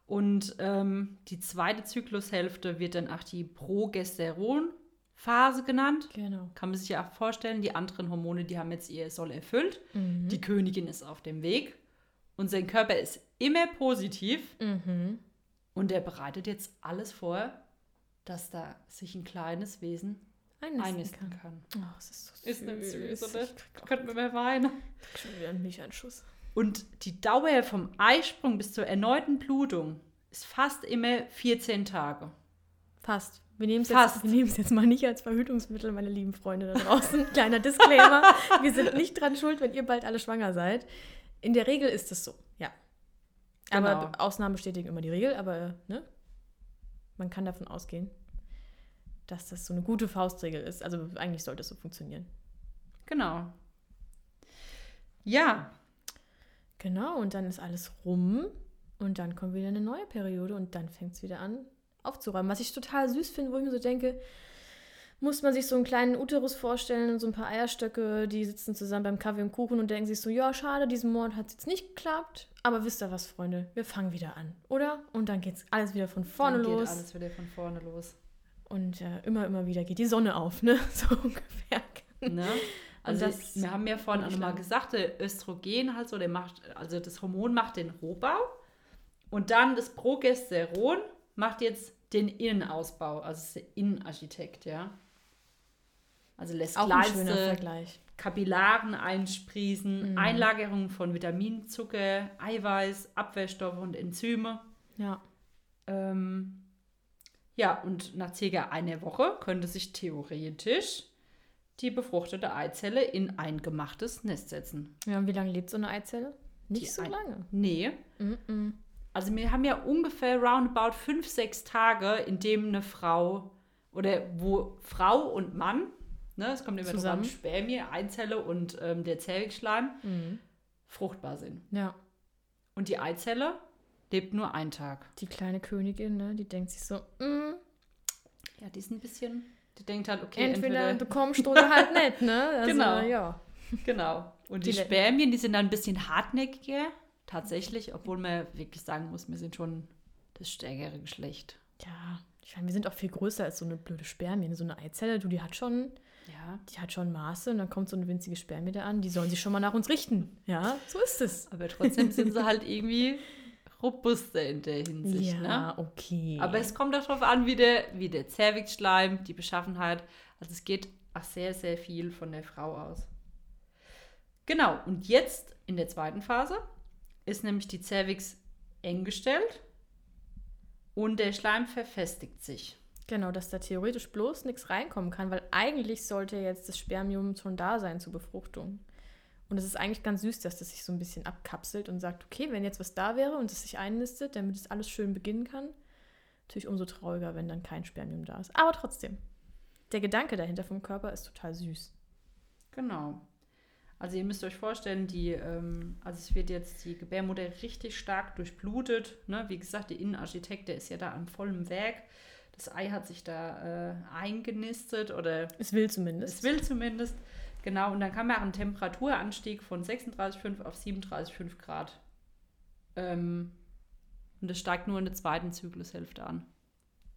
und ähm, die zweite Zyklushälfte wird dann auch die Progesteronphase genannt. Genau. Kann man sich ja auch vorstellen, die anderen Hormone, die haben jetzt ihr Soll erfüllt. Mhm. Die Königin ist auf dem Weg und sein Körper ist immer positiv Mhm. und er bereitet jetzt alles vor, dass da sich ein kleines Wesen Einnisten einnisten kann. kann. Oh, es ist so süß. Ist nicht süß, oder? Könnten wir mehr weinen. schon wieder einen Milcheinschuss. Und die Dauer vom Eisprung bis zur erneuten Blutung ist fast immer 14 Tage. Fast. Wir nehmen es jetzt, wir jetzt mal nicht als Verhütungsmittel, meine lieben Freunde da draußen. *laughs* Kleiner Disclaimer. wir sind nicht dran schuld, wenn ihr bald alle schwanger seid. In der Regel ist es so, ja. Aber Genau. Ausnahmen bestätigen immer die Regel, aber ne? man kann davon ausgehen, dass das so eine gute Faustregel ist. Also eigentlich sollte es so funktionieren. Genau. Ja, Genau, und dann ist alles rum und dann kommt wieder eine neue Periode und dann fängt es wieder an aufzuräumen. Was ich total süß finde, wo ich mir so denke, muss man sich so einen kleinen Uterus vorstellen und so ein paar Eierstöcke, die sitzen zusammen beim Kaffee und Kuchen und denken sich so, ja, schade, diesen Monat hat es jetzt nicht geklappt, aber wisst ihr was, Freunde, wir fangen wieder an, oder? Und dann geht es alles wieder von vorne dann geht los alles wieder von vorne los. Und äh, immer, immer wieder geht die Sonne auf, ne? *laughs* So ungefähr. Ne? Also das wir haben ja vorhin auch nochmal gesagt, der Östrogen halt so, der macht, also das Hormon macht den Rohbau und dann das Progesteron macht jetzt den Innenausbau, also ist der Innenarchitekt, ja. Also lässt Auch ein kleinste Vergleich. Kapillaren einsprießen, Mhm. Einlagerung von Vitaminzucker, Eiweiß, Abwehrstoffe und Enzyme. Ja. Ähm, ja, und nach circa einer Woche könnte sich theoretisch die befruchtete Eizelle in ein gemachtes Nest setzen. ja, und wie lange lebt so eine Eizelle? Nicht Die so lange. Nee, Mm-mm. also wir haben ja ungefähr roundabout fünf, sechs Tage, in dem eine Frau oder wo Frau und Mann, ne, es kommt immer Zusammen. zusammen Spermie, Eizelle und ähm, der Zervixschleim, Mhm. fruchtbar sind. Ja. Und die Eizelle lebt nur einen Tag. Die kleine Königin, ne, die denkt sich so, mm, Ja, die ist ein bisschen, die denkt halt, okay, entweder, entweder, du kommst oder halt nicht, ne? *laughs* Also, Genau. ja. Genau. Und die, Die Spermien, die sind dann ein bisschen hartnäckiger, tatsächlich, obwohl man wirklich sagen muss, wir sind schon das stärkere Geschlecht. Ja, ich meine, wir sind auch viel größer als so eine blöde Spermie. So eine Eizelle, du, die hat schon, Ja. die hat schon Maße und dann kommt so eine winzige Spermie da an, die sollen sich schon mal nach uns richten. Ja, so ist es. Aber trotzdem sind sie halt irgendwie robuster in der Hinsicht. ja, Ne? okay. Aber es kommt auch darauf an, wie der, wie der Zervixschleim, die Beschaffenheit. Also es geht auch sehr, sehr viel von der Frau aus. Genau, und jetzt in der zweiten Phase ist nämlich die Zervix eng gestellt und der Schleim verfestigt sich. Genau, dass da theoretisch bloß nichts reinkommen kann, weil eigentlich sollte jetzt das Spermium schon da sein zur Befruchtung. Und es ist eigentlich ganz süß, dass das sich so ein bisschen abkapselt und sagt, okay, wenn jetzt was da wäre und es sich einnistet, damit es alles schön beginnen kann, natürlich umso trauriger, wenn dann kein Spermium da ist. Aber trotzdem, der Gedanke dahinter vom Körper ist total süß. Genau. Also ihr müsst euch vorstellen, die, ähm, also es wird jetzt die Gebärmutter richtig stark durchblutet. Ne? Wie gesagt, der Innenarchitekt, der ist ja da am vollen Werk. Das Ei hat sich da äh, eingenistet oder Es will zumindest. es will zumindest. Genau, und dann kann man auch einen Temperaturanstieg von 36,5 auf 37,5 Grad. Ähm, und das steigt nur in der zweiten Zyklushälfte an.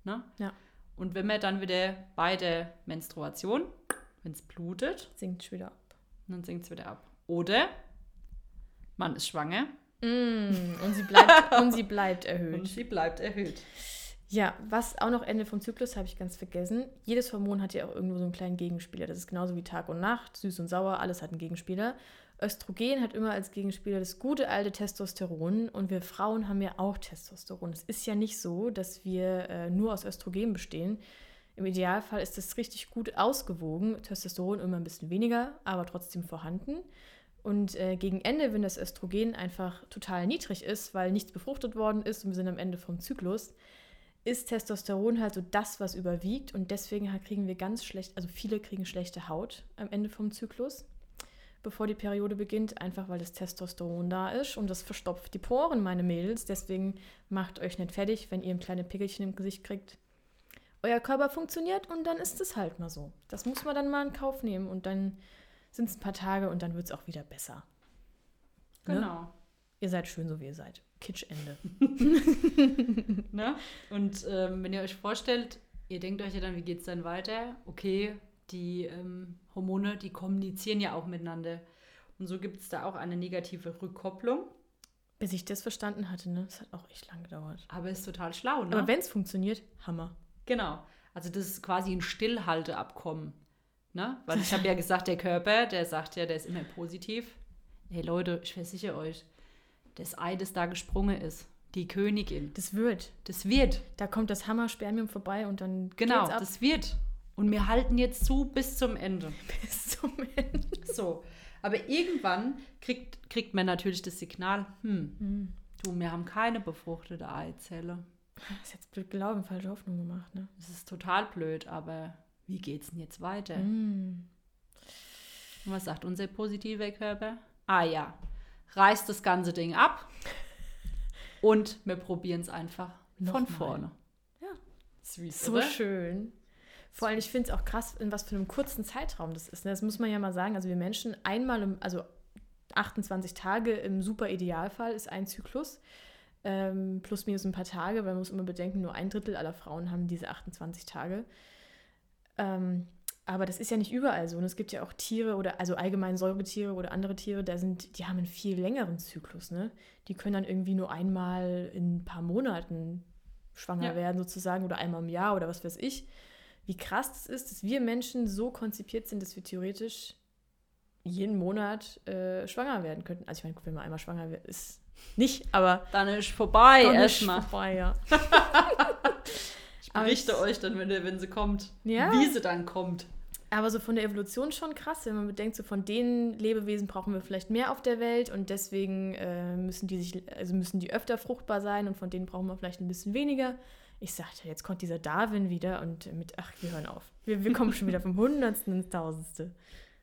Ne? Ja. Und wenn man dann wieder bei der Menstruation, wenn es blutet, Sinkt wieder ab. dann sinkt es wieder ab. Oder man ist schwanger Mm, und, sie bleibt, und sie bleibt *laughs* und erhöht. sie bleibt erhöht. Ja, was auch noch Ende vom Zyklus, habe ich ganz vergessen. Jedes Hormon hat ja auch irgendwo so einen kleinen Gegenspieler. Das ist genauso wie Tag und Nacht, süß und sauer, alles hat einen Gegenspieler. Östrogen hat immer als Gegenspieler das gute alte Testosteron und wir Frauen haben ja auch Testosteron. Es ist ja nicht so, dass wir äh, nur aus Östrogen bestehen. Im Idealfall ist es richtig gut ausgewogen. Testosteron immer ein bisschen weniger, aber trotzdem vorhanden. Und äh, gegen Ende, wenn das Östrogen einfach total niedrig ist, weil nichts befruchtet worden ist und wir sind am Ende vom Zyklus, ist Testosteron halt so das, was überwiegt. Und deswegen kriegen wir ganz schlecht, also viele kriegen schlechte Haut am Ende vom Zyklus, bevor die Periode beginnt, einfach weil das Testosteron da ist und das verstopft die Poren, meine Mädels. Deswegen macht euch nicht fertig, wenn ihr ein kleine Pickelchen im Gesicht kriegt. Euer Körper funktioniert und dann ist es halt mal so. Das muss man dann mal in Kauf nehmen und dann sind es ein paar Tage und dann wird es auch wieder besser. Ne? Genau. Ihr seid schön, so wie ihr seid. Kitschende. *laughs* *laughs* Ne? Und ähm, wenn ihr euch vorstellt, ihr denkt euch ja dann, wie geht es dann weiter? Okay, die ähm, Hormone, die kommunizieren ja auch miteinander. Und so gibt es da auch eine negative Rückkopplung. Bis ich das verstanden hatte, ne? Das hat auch echt lang gedauert. Aber ist total schlau, ne? Aber wenn es funktioniert, Hammer. Genau. Also das ist quasi ein Stillhalteabkommen. Ne? Weil ich *laughs* habe ja gesagt, der Körper, der sagt ja, der ist immer positiv. Hey Leute, ich versichere euch, das Ei, das da gesprungen ist, die Königin, Das wird. das wird. Da kommt das Hammer-Spermium vorbei und dann Genau, geht's ab das wird. Und wir halten jetzt zu bis zum Ende. *laughs* bis zum Ende. So. Aber irgendwann kriegt, kriegt man natürlich das Signal, hm, du, wir haben keine befruchtete Eizelle. Das ist jetzt blöd gelaufen, falsche Hoffnung gemacht, ne? Das ist total blöd, aber wie geht's denn jetzt weiter? Mm. Und was sagt unser positiver Körper? Ah ja, reißt das ganze Ding ab und wir probieren es einfach von Nochmal. vorne. Ja. Süß, So oder? schön. Vor allem, ich finde es auch krass, in was für einem kurzen Zeitraum das ist. ne? Das muss man ja mal sagen. Also wir Menschen einmal, im, also 28 Tage im super Idealfall ist ein Zyklus. Ähm, plus minus ein paar Tage, weil man muss immer bedenken, nur ein Drittel aller Frauen haben diese 28 Tage. Ähm, aber das ist ja nicht überall so. Und es gibt ja auch Tiere oder also allgemein Säugetiere oder andere Tiere, da sind, die haben einen viel längeren Zyklus, ne? Die können dann irgendwie nur einmal in ein paar Monaten schwanger Ja. werden, sozusagen, oder einmal im Jahr oder was weiß ich. Wie krass das ist, dass wir Menschen so konzipiert sind, dass wir theoretisch jeden Monat äh, schwanger werden könnten. Also ich meine, wenn man einmal schwanger wird, ist nicht, aber Dann ist vorbei dann ist erstmal. vorbei, ja. *laughs* Aber berichte ich- euch dann, wenn, wenn sie kommt. Ja. Wie sie dann kommt. Aber so von der Evolution schon krass, wenn man bedenkt, so von den Lebewesen brauchen wir vielleicht mehr auf der Welt und deswegen äh, müssen die sich, also müssen die öfter fruchtbar sein und von denen brauchen wir vielleicht ein bisschen weniger. Ich sagte, jetzt kommt dieser Darwin wieder und mit, ach, wir hören auf. Wir, wir kommen schon wieder vom Hundertsten ins Tausendste.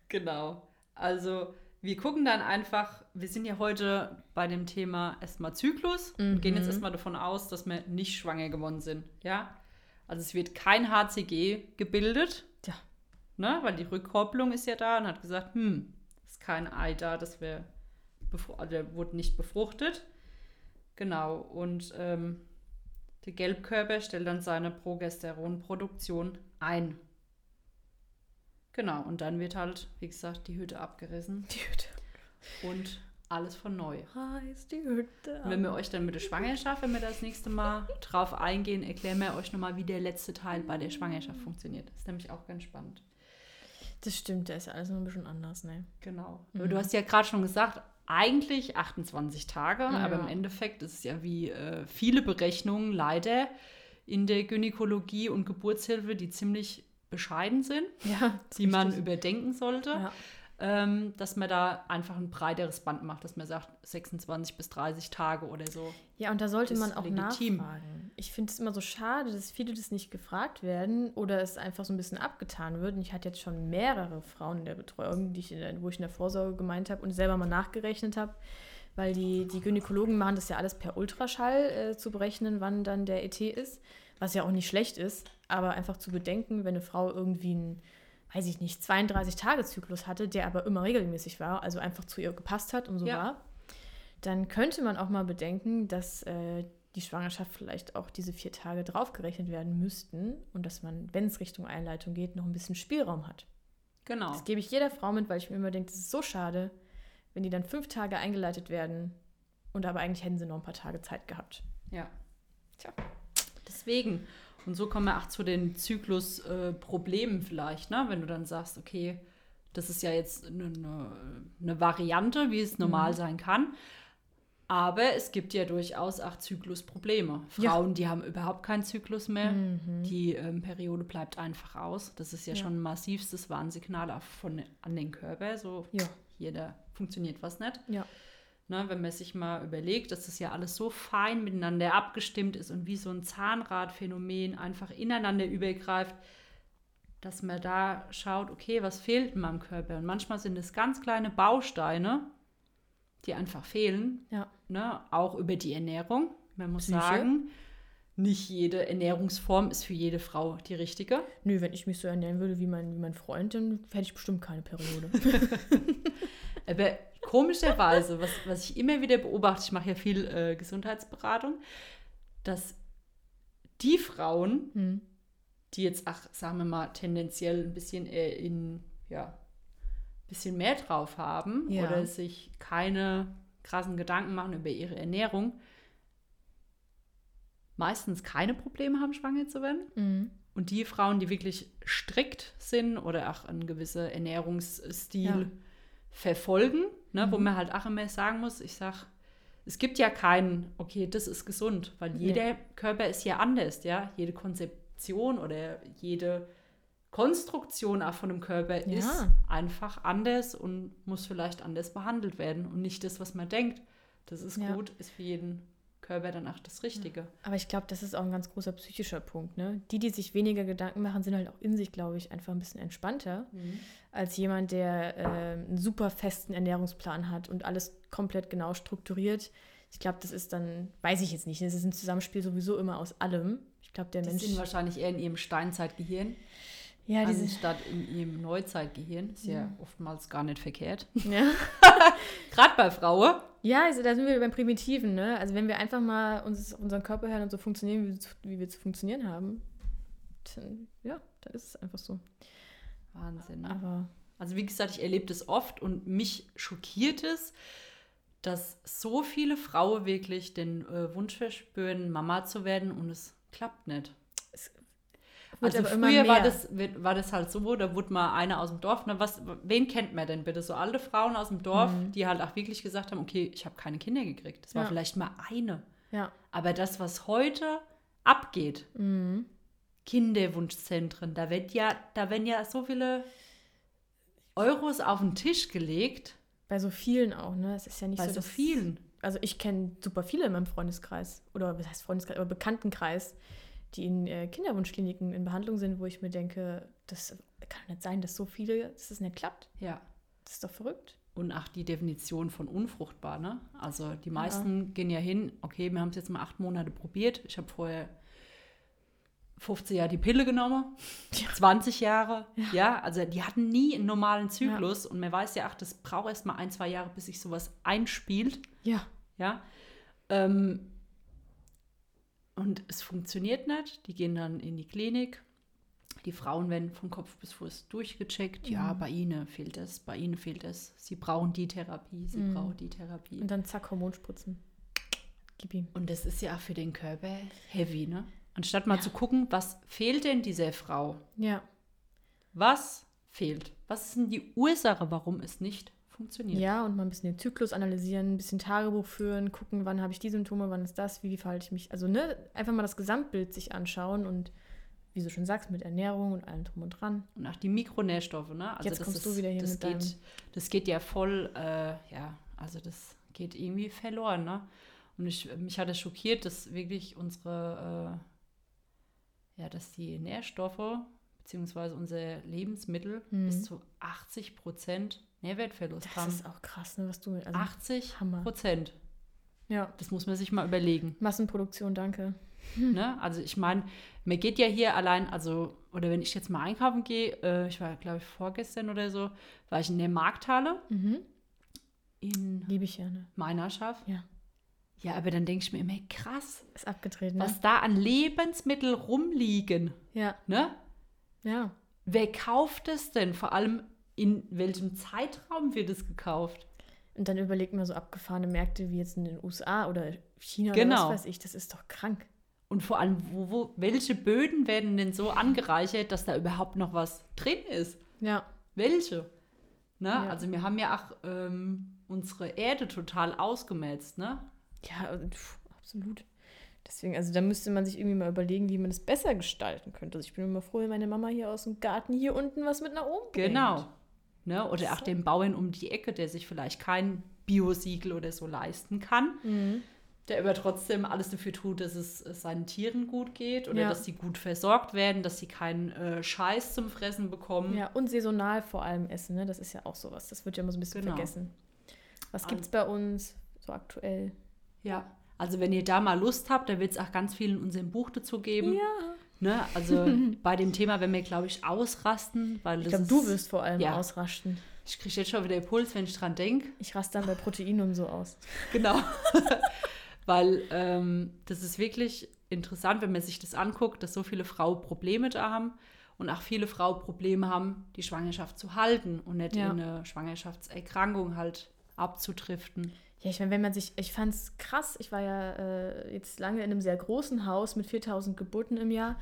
Genau. Also wir gucken dann einfach, wir sind ja heute bei dem Thema erstmal Zyklus und gehen jetzt erstmal davon aus, dass wir nicht schwanger geworden sind. Ja? Also es wird kein HCG gebildet. Tja. Ne? Weil die Rückkopplung ist ja da und hat gesagt, hm, ist kein Ei da, das befru- also wurde nicht befruchtet. Genau. Und ähm, der Gelbkörper stellt dann seine Progesteronproduktion ein. Genau, und dann wird halt, wie gesagt, die Hütte abgerissen Die Hütte. und alles von neu. Heißt die Hütte. Wenn wir euch dann mit der Schwangerschaft, wenn wir das nächste Mal drauf eingehen, erklären wir euch nochmal, wie der letzte Teil bei der Schwangerschaft funktioniert. Das ist nämlich auch ganz spannend. Das stimmt, da ist ja alles noch ein bisschen anders, ne? Genau. Aber du hast ja gerade schon gesagt, eigentlich 28 Tage, aber Ja. im Endeffekt ist es ja wie äh, viele Berechnungen leider in der Gynäkologie und Geburtshilfe, die ziemlich bescheiden sind, Ja, die man richtig. überdenken sollte. Ja. Ähm, dass man da einfach ein breiteres Band macht, dass man sagt 26 bis 30 Tage oder so. Ja, und da sollte man auch legitim. nachfragen. ich finde es immer so schade, dass viele das nicht gefragt werden oder es einfach so ein bisschen abgetan wird. Und ich hatte jetzt schon mehrere Frauen in der Betreuung, die ich in, wo ich in der Vorsorge gemeint habe und selber mal nachgerechnet habe, weil die, die Gynäkologen machen das ja alles per Ultraschall äh, zu berechnen, wann dann der ET ist, was ja auch nicht schlecht ist, aber einfach zu bedenken, wenn eine Frau irgendwie einen, weiß ich nicht, 32-Tage-Zyklus hatte, der aber immer regelmäßig war, also einfach zu ihr gepasst hat und so Ja. war, dann könnte man auch mal bedenken, dass äh, die Schwangerschaft vielleicht auch diese vier Tage draufgerechnet werden müssten und dass man, wenn es Richtung Einleitung geht, noch ein bisschen Spielraum hat. Genau. Das gebe ich jeder Frau mit, weil ich mir immer denke, das ist so schade, wenn die dann fünf Tage eingeleitet werden und aber eigentlich hätten sie noch ein paar Tage Zeit gehabt. Ja. Tja. Deswegen. Und so kommen wir auch zu den Zyklus-Problemen vielleicht, ne? Wenn du dann sagst, okay, das ist ja jetzt eine, eine, eine Variante, wie es normal sein kann. Aber es gibt ja durchaus auch Zyklusprobleme. Ja. Frauen, die haben überhaupt keinen Zyklus mehr. Mhm. Die ähm, Periode bleibt einfach aus. Das ist ja, Ja. schon ein massivstes Warnsignal von, an den Körper. So, Ja. hier, da funktioniert was nicht. Ja. Ne, wenn man sich mal überlegt, dass das ja alles so fein miteinander abgestimmt ist und wie so ein Zahnradphänomen einfach ineinander übergreift, dass man da schaut, okay, was fehlt in meinem Körper? Und manchmal sind es ganz kleine Bausteine, die einfach fehlen, Ja. ne? auch über die Ernährung. Man muss Psyche. sagen, nicht jede Ernährungsform ist für jede Frau die richtige. Nö, wenn ich mich so ernähren würde wie mein, wie mein Freund, dann hätte ich bestimmt keine Periode. *laughs* Aber komischerweise, was, was ich immer wieder beobachte, ich mache ja viel äh, Gesundheitsberatung, dass die Frauen, hm. die jetzt, ach, sagen wir mal, tendenziell ein bisschen äh, in, ja, bisschen mehr drauf haben Ja. oder sich keine krassen Gedanken machen über ihre Ernährung, meistens keine Probleme haben, schwanger zu werden. Mhm. Und die Frauen, die wirklich strikt sind oder auch einen gewissen Ernährungsstil Ja. Verfolgen, ne, wo Mhm. man halt auch immer sagen muss, ich sag, es gibt ja keinen, okay, das ist gesund, weil jeder Körper ist ja anders, ja. Jede Konzeption oder jede Konstruktion auch von dem Körper Ja. ist einfach anders und muss vielleicht anders behandelt werden und nicht das, was man denkt. Das ist Ja. gut, ist für jeden Körper dann auch das Richtige. Aber ich glaube, das ist auch ein ganz großer psychischer Punkt. Ne? Die, die sich weniger Gedanken machen, sind halt auch in sich, glaube ich, einfach ein bisschen entspannter als jemand, der äh, einen super festen Ernährungsplan hat und alles komplett genau strukturiert. Ich glaube, das ist dann, weiß ich jetzt nicht, es ist ein Zusammenspiel sowieso immer aus allem. Ich glaube, der Die Mensch. sind wahrscheinlich eher in ihrem Steinzeitgehirn. Ja, diese, anstatt in ihrem Neuzeitgehirn. Ist ja oftmals gar nicht verkehrt. ja. *laughs* Gerade bei Frauen. Ja also da sind wir beim Primitiven. Ne? Also, wenn wir einfach mal uns, unseren Körper hören und so funktionieren, wie wir, zu, wie wir zu funktionieren haben, dann, ja, dann ist es einfach so. Wahnsinn. Aber Also wie gesagt, ich erlebe das oft und mich schockiert es, dass so viele Frauen wirklich den äh, Wunsch verspüren, Mama zu werden und es klappt nicht. Wird Also früher war das, war das halt so, da wurde mal einer aus dem Dorf, ne, was, wen kennt man denn bitte? So alte Frauen aus dem Dorf, die halt auch wirklich gesagt haben, okay, ich habe keine Kinder gekriegt. Das war Mhm. Ja. vielleicht mal eine. ja. Aber das, was heute abgeht, Mhm. Kinderwunschzentren, da wird ja, da werden ja so viele Euros auf den Tisch gelegt, Bei so vielen auch, ne? Es ist ja nicht bei so, so vielen. Also ich kenne super viele in meinem Freundeskreis oder was heißt Freundeskreis, aber Bekanntenkreis, die in äh, Kinderwunschkliniken in Behandlung sind, wo ich mir denke, das kann nicht sein, dass so viele, dass das nicht klappt. Ja. Das ist doch verrückt. Und auch die Definition von unfruchtbar, ne? Also die meisten gehen ja hin, okay, wir haben es jetzt mal acht Monate probiert. Ich habe vorher 15 Jahre die Pille genommen, 20 Jahre, ja. also die hatten nie einen normalen Zyklus und man weiß ja, ach, das braucht erst mal ein, zwei Jahre, bis sich sowas einspielt. Ja. Ja. Ähm, und es funktioniert nicht. Die gehen dann in die Klinik. Die Frauen werden von Kopf bis Fuß durchgecheckt. Ja, bei ihnen fehlt es, bei ihnen fehlt es. Sie brauchen die Therapie, sie Mhm. brauchen die Therapie. Und dann zack, Hormonspritzen. Gib ihm. Und das ist ja auch für den Körper heavy, ne? Anstatt mal Ja. zu gucken, was fehlt denn dieser Frau? Ja. Was fehlt? Was ist denn die Ursache, warum es nicht funktioniert? Ja, und mal ein bisschen den Zyklus analysieren, ein bisschen Tagebuch führen, gucken, wann habe ich die Symptome, wann ist das, wie verhalte ich mich. Also, ne, einfach mal das Gesamtbild sich anschauen und, wie du schon sagst, mit Ernährung und allem drum und dran. Und auch die Mikronährstoffe, ne? Also Jetzt das kommst ist, du wieder hier das mit geht, Das geht ja voll, äh, ja, also das geht irgendwie verloren, ne? Und ich, mich hat es schockiert, dass wirklich unsere, äh, ja, dass die Nährstoffe beziehungsweise unsere Lebensmittel Mhm. bis zu 80 Prozent Nährwertverlust Das haben. ist auch krass, ne, was du mit. Also, 80 Hammer. Prozent. ja, Das muss man sich mal überlegen. Massenproduktion, danke. Ne? Also ich meine, mir geht ja hier allein, also, oder wenn ich jetzt mal einkaufen gehe, äh, ich war, glaube ich, vorgestern oder so, war ich in der Markthalle Mhm. in Liebe ich ja, ne? Meinerschaft. Ja. Ja, aber dann denke ich mir immer, krass, Ist abgetreten, ne? was da an Lebensmitteln rumliegen. Ja, Ne? ja. Wer kauft es denn? Vor allem in welchem Zeitraum wird es gekauft? Und dann überlegt man so abgefahrene Märkte wie jetzt in den USA oder China Genau. oder was weiß ich. Das ist doch krank. Und vor allem, wo, wo, welche Böden werden denn so angereichert, dass da überhaupt noch was drin ist? Ja. Welche? Ne? Ja. Also wir haben ja auch ähm, unsere Erde total ausgemetzt, ne? Ja, pf, absolut. Deswegen, also da müsste man sich irgendwie mal überlegen, wie man das besser gestalten könnte. Also ich bin immer froh, wenn meine Mama hier aus dem Garten hier unten was mit nach oben bringt. Genau. Ne? Oder auch den Bauern um die Ecke, der sich vielleicht kein Biosiegel oder so leisten kann, Mhm. der aber trotzdem alles dafür tut, dass es äh, seinen Tieren gut geht oder Ja. dass sie gut versorgt werden, dass sie keinen äh, Scheiß zum Fressen bekommen. Ja, und saisonal vor allem essen, ne? Das ist ja auch sowas. Das wird ja immer so ein bisschen Genau. vergessen. Was Also- gibt's bei uns so aktuell? Ja. Also wenn ihr da mal Lust habt, da wird es auch ganz viel in unserem Buch dazu geben. Ja. Ne? Also *laughs* bei dem Thema werden wir, glaube ich, ausrasten, weil Ich glaube, du wirst vor allem ja. ausrasten. Ich kriege jetzt schon wieder Puls, wenn ich dran denke. Ich raste dann bei Proteinen und so aus. *laughs* Genau. *laughs* Weil ähm, das ist wirklich interessant, wenn man sich das anguckt, dass so viele Frauen Probleme da haben und auch viele Frauen Probleme haben, die Schwangerschaft zu halten und nicht Ja. in eine Schwangerschaftserkrankung halt abzudriften. Ja, ich meine, wenn man sich, ich fand es krass, ich war ja äh, jetzt lange in einem sehr großen Haus mit 4000 Geburten im Jahr,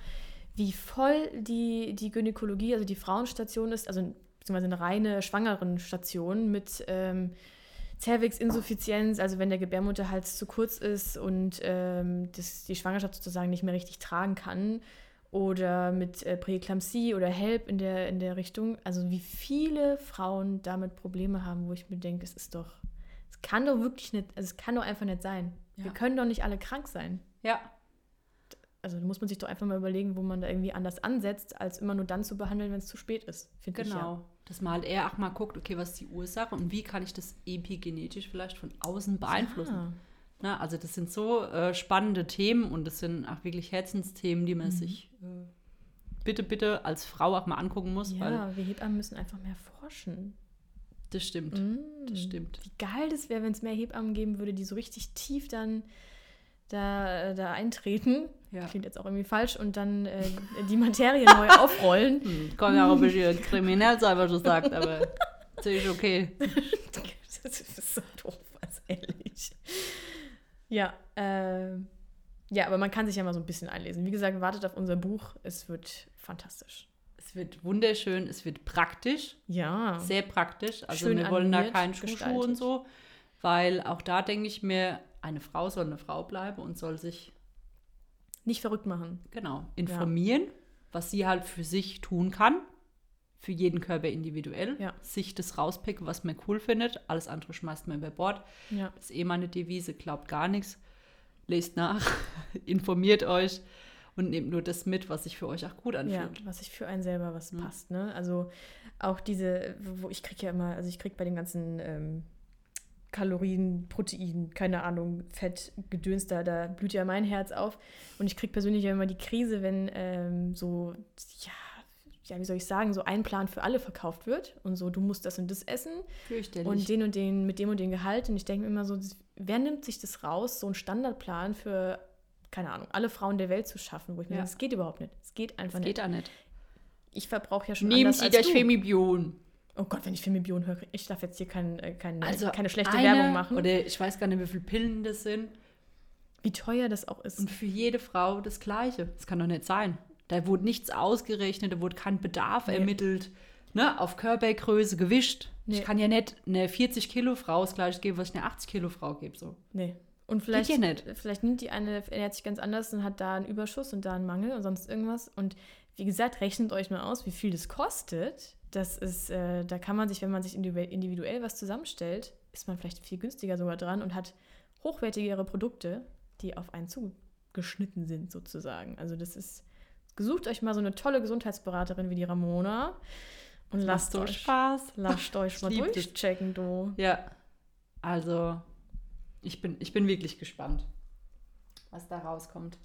wie voll die, die Gynäkologie, also die Frauenstation ist, also beziehungsweise eine reine Schwangerenstation mit ähm, Zervixinsuffizienz, also wenn der Gebärmutterhals zu kurz ist und ähm, das, die Schwangerschaft sozusagen nicht mehr richtig tragen kann oder mit äh, Präeklampsie oder HELP in der, in der Richtung. Also wie viele Frauen damit Probleme haben, wo ich mir denke, es ist doch, es kann doch wirklich nicht, also es kann doch einfach nicht sein. Wir Ja. können doch nicht alle krank sein. Ja, Also da muss man sich doch einfach mal überlegen, wo man da irgendwie anders ansetzt, als immer nur dann zu behandeln, wenn es zu spät ist. Finde ich ja. genau. Dass man halt eher auch mal guckt, okay, was ist die Ursache und wie kann ich das epigenetisch vielleicht von außen beeinflussen. Ja. Ne? Also das sind so äh, spannende Themen und das sind auch wirklich Herzensthemen, die man Mhm. sich äh, bitte, bitte als Frau auch mal angucken muss, Ja, wir Hebammen müssen einfach mehr forschen. Das stimmt. Mm. Das stimmt. Wie geil das wäre, wenn es mehr Hebammen geben würde, die so richtig tief dann da, da eintreten. Ja. Klingt jetzt auch irgendwie falsch. Und dann äh, die Materie neu *laughs* aufrollen. Hm, kann ja auch ein bisschen kriminell sein, was du sagst, aber natürlich okay. *laughs* das ist so doof, also ehrlich. Ja, ähm, ja, aber man kann sich ja mal so ein bisschen einlesen. Wie gesagt, wartet auf unser Buch. Es wird fantastisch. Es wird wunderschön, es wird praktisch, Ja. sehr praktisch. Also Schön wir wollen da keinen Schuhschuh und so, weil auch da denke ich mir, eine Frau soll eine Frau bleiben und soll sich Nicht verrückt machen. genau informieren, was sie halt für sich tun kann. Für jeden Körper individuell. Ja. Sich das rauspicken, was man cool findet. Alles andere schmeißt man über Bord. Ja. Das ist eh meine Devise, glaubt gar nichts. Lest nach, *laughs* informiert euch und nehmt nur das mit, was sich für euch auch gut Ja, anfühlt. was sich für einen selber was Ja. passt, ne? Also auch diese, wo ich kriege ja immer, also ich kriege bei den ganzen ähm, Kalorien, Protein, keine Ahnung, Fett, Gedöns, da, da blüht ja mein Herz auf. Und ich kriege persönlich ja immer die Krise, wenn ähm, so, ja, ja, wie soll ich sagen, so ein Plan für alle verkauft wird und so, du musst das und das essen und den und den mit dem und dem Gehalt. Und ich denke mir immer so, wer nimmt sich das raus, so einen Standardplan für, keine Ahnung, alle Frauen der Welt zu schaffen, wo ich mir Ja. denke, das geht überhaupt nicht. Es geht einfach das nicht. geht auch nicht. Ich verbrauche ja schon Nehmen Sie das. Femibion. Oh Gott, wenn ich Femibion höre, ich darf jetzt hier kein, äh, kein, Also keine schlechte eine, Werbung machen. Oder ich weiß gar nicht, wie viele Pillen das sind. wie teuer das auch ist. Und für jede Frau das Gleiche. Das kann doch nicht sein. Da wurde nichts ausgerechnet, da wurde kein Bedarf Nee. ermittelt. Ne, auf Körpergröße, Gewicht. Nee. Ich kann ja nicht eine 40 Kilo Frau das gleiche geben, was ich eine 80 Kilo Frau gebe. So. Nee. Und vielleicht, ja nicht. vielleicht nimmt die eine, ernährt sich ganz anders und hat da einen Überschuss und da einen Mangel und sonst irgendwas. Und wie gesagt, rechnet euch mal aus, wie viel das kostet. Das ist, äh, da kann man sich, wenn man sich individu- individuell was zusammenstellt, ist man vielleicht viel günstiger sogar dran und hat hochwertigere Produkte, die auf einen zugeschnitten sind, sozusagen. Also das ist, gesucht euch mal so eine tolle Gesundheitsberaterin wie die Ramona und lasst euch, Spaß. lasst euch mal durchchecken, du. Ja, also ich bin, ich bin wirklich gespannt, was da rauskommt.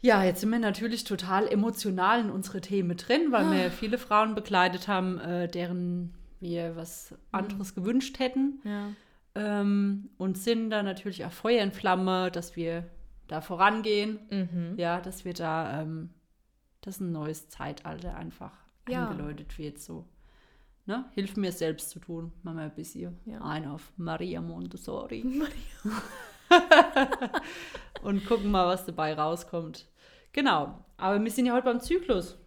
Ja, jetzt sind wir natürlich total emotional in unsere Themen drin, weil wir viele Frauen begleitet haben, äh, deren wir was anderes gewünscht hätten. Ja. Ähm, und sind da natürlich auch Feuer in Flamme, dass wir da vorangehen. Mhm. Ja, dass wir da, ähm, dass ein neues Zeitalter einfach Ja. eingeläutet wird. So. Ne? Hilf mir selbst zu tun. Machen wir ein bisschen Ja. ein auf Maria Montessori. Und gucken mal, was dabei rauskommt. Genau. Aber wir sind ja heute beim Zyklus.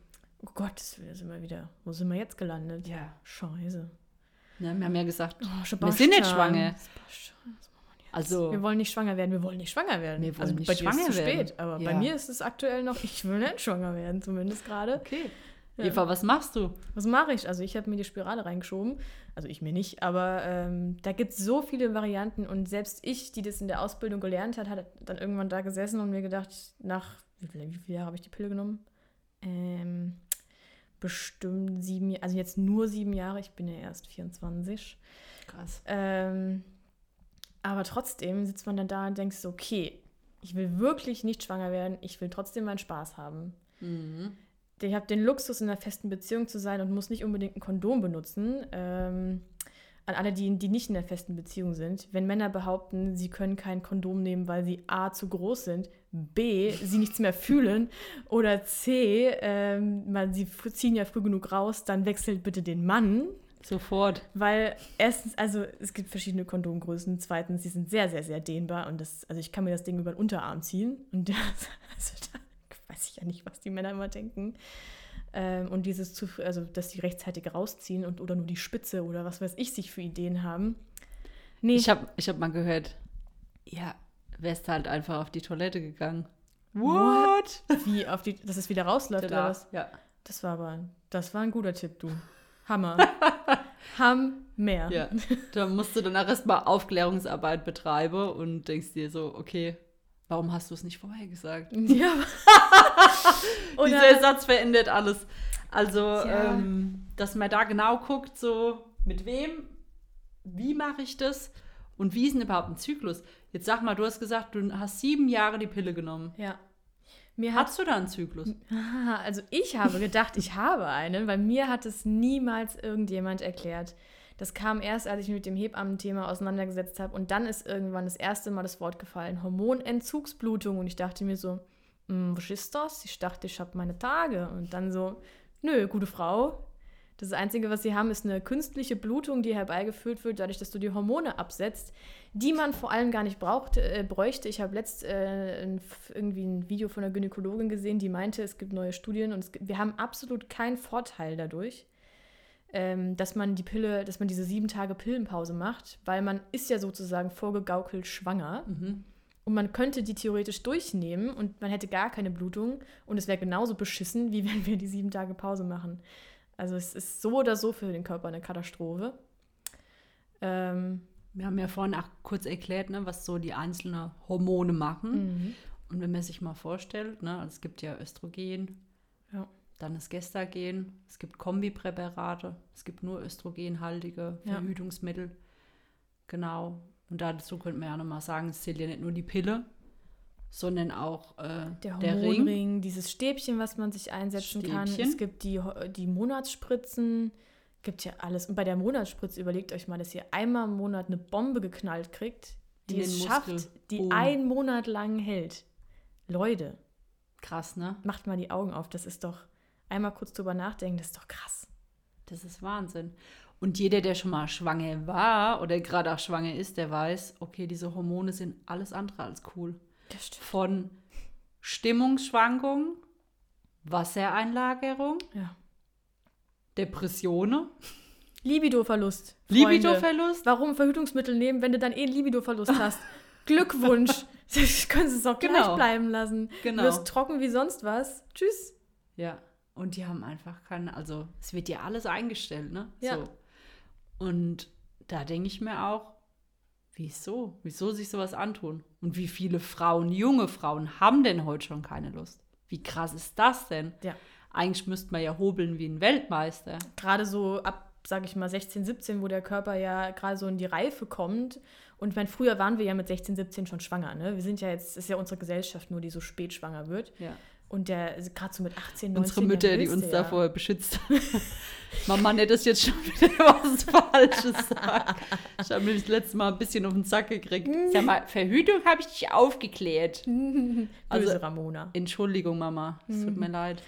Oh Gott, sind wir wieder. Wo sind wir jetzt gelandet? Ja. Scheiße. Ne, wir haben ja gesagt, Oh, wir sind nicht schwanger. Also, Wir wollen nicht schwanger werden, wir wollen nicht schwanger werden. Wir wollen also nicht bei dir ist schwanger zu werden. spät, aber Ja. bei mir ist es aktuell noch, ich will nicht schwanger werden, zumindest gerade. okay. Ja. Eva, was machst du? Was mache ich? Also ich habe mir die Spirale reingeschoben. Also ich mir nicht, aber ähm, da gibt es so viele Varianten und selbst ich, die das in der Ausbildung gelernt hat, hat dann irgendwann da gesessen und mir gedacht, nach, wie viele, wie viele Jahre habe ich die Pille genommen? Ähm, bestimmt sieben, also jetzt nur sieben Jahre, ich bin ja erst 24. Krass. Ähm, aber trotzdem sitzt man dann da und denkt so, okay, ich will wirklich nicht schwanger werden, ich will trotzdem meinen Spaß haben. Mhm. Ich habe den Luxus, in einer festen Beziehung zu sein und muss nicht unbedingt ein Kondom benutzen. Ähm, an alle, die, die nicht in einer festen Beziehung sind. Wenn Männer behaupten, sie können kein Kondom nehmen, weil sie A zu groß sind, B, sie nichts mehr fühlen *laughs* oder C, ähm, man, sie ziehen ja früh genug raus, dann wechselt bitte den Mann. Sofort. Weil erstens, also es gibt verschiedene Kondomgrößen. Zweitens, die sind sehr, sehr, sehr dehnbar. Und das, also ich kann mir das Ding über den Unterarm ziehen. Und *laughs* das, also da weiß ich ja nicht, was die Männer immer denken. Ähm, und dieses, zu, also dass die rechtzeitig rausziehen und oder nur die Spitze oder was weiß ich sich für Ideen haben. Nee, Ich habe ich hab mal gehört, ja, wärst halt einfach auf die Toilette gegangen. What? wie auf die, dass es wieder rausläuft oder was? Ja. Das war aber, das war ein guter Tipp, du. Hammer. *laughs* Hammer. ja. Da musst du danach erstmal Aufklärungsarbeit betreiben und denkst dir so, okay, warum hast du es nicht vorher gesagt? Ja. *laughs* *laughs* Dieser Satz verändert alles. Also, Ja. ähm, dass man da genau guckt, so mit wem, wie mache ich das und wie ist denn überhaupt ein Zyklus? Jetzt sag mal, du hast gesagt, du hast sieben Jahre die Pille genommen. ja. Mir hat Hast du da einen Zyklus? *laughs* Also ich habe gedacht, ich habe einen, weil mir hat es niemals irgendjemand erklärt. Das kam erst, als ich mich mit dem Hebammen-Thema auseinandergesetzt habe und dann ist irgendwann das erste Mal das Wort gefallen, Hormonentzugsblutung und ich dachte mir so, "Hm, was ist das? Ich dachte, ich habe meine Tage und dann so, nö, gute Frau. Das Einzige, was sie haben, ist eine künstliche Blutung, die herbeigeführt wird, dadurch, dass du die Hormone absetzt, die man vor allem gar nicht braucht, äh, bräuchte. Ich habe letzt äh, ein, irgendwie ein Video von einer Gynäkologin gesehen, die meinte, es gibt neue Studien und gibt, wir haben absolut keinen Vorteil dadurch, ähm, dass man die Pille, dass man diese sieben Tage Pillenpause macht, weil man ist ja sozusagen vorgegaukelt schwanger. Mhm. Und man könnte die theoretisch durchnehmen und man hätte gar keine Blutung und es wäre genauso beschissen, wie *laughs* wenn wir die sieben Tage Pause machen. Also es ist so oder so für den Körper eine Katastrophe. Ähm, Wir haben ja vorhin auch kurz erklärt, ne, was so die einzelnen Hormone machen. mhm. Und wenn man sich mal vorstellt, ne, also es gibt ja Östrogen, Ja. dann das Gestagen, es gibt Kombipräparate, es gibt nur östrogenhaltige Ja. Verhütungsmittel. Genau. Und dazu könnte man ja nochmal sagen, es zählt ja nicht nur die Pille, sondern auch äh, Der der Ring. Dieses Stäbchen, was man sich einsetzen kann. Stäbchen. Es gibt die, die Monatsspritzen, gibt ja alles. Und bei der Monatsspritze überlegt euch mal, dass ihr einmal im Monat eine Bombe geknallt kriegt, die es schafft, Muskel. die Boom. einen Monat lang hält. Leute, Krass, ne? macht mal die Augen auf. Das ist doch, einmal kurz drüber nachdenken, das ist doch krass. Das ist Wahnsinn. Und jeder, der schon mal schwanger war oder gerade auch schwanger ist, der weiß, okay, diese Hormone sind alles andere als cool. Das stimmt. Von Stimmungsschwankungen, Wassereinlagerung, Ja. Depressionen, Libidoverlust. Freunde. Libidoverlust. Warum Verhütungsmittel nehmen, wenn du dann eh einen Libidoverlust hast? Glückwunsch. *laughs* Können sie es auch gleich Genau. bleiben lassen. Genau. Du wirst trocken wie sonst was. Tschüss. Ja, und die haben einfach keine, also es wird ja alles eingestellt, ne? Ja. So. Und da denke ich mir auch, Wieso? Wieso sich sowas antun? Und wie viele Frauen, junge Frauen, haben denn heute schon keine Lust? Wie krass ist das denn? Ja. Eigentlich müsste man ja hobeln wie ein Weltmeister. Gerade so ab, sage ich mal, 16, 17, wo der Körper ja gerade so in die Reife kommt. Und ich meine, früher waren wir ja mit 16, 17 schon schwanger. Ne? Wir sind ja jetzt, ist ja unsere Gesellschaft nur, die so spät schwanger wird. Ja. Und der, gerade so mit 18, 19 Unsere Mütter, die uns ja. davor beschützt haben. *laughs* Mama, nicht, dass jetzt schon wieder was *laughs* Falsches sage. Ich habe mich das letzte Mal ein bisschen auf den Sack gekriegt. Sag mal, Verhütung habe ich dich aufgeklärt. *laughs* Böse Also- Ramona. Entschuldigung, Mama. Es tut mir leid.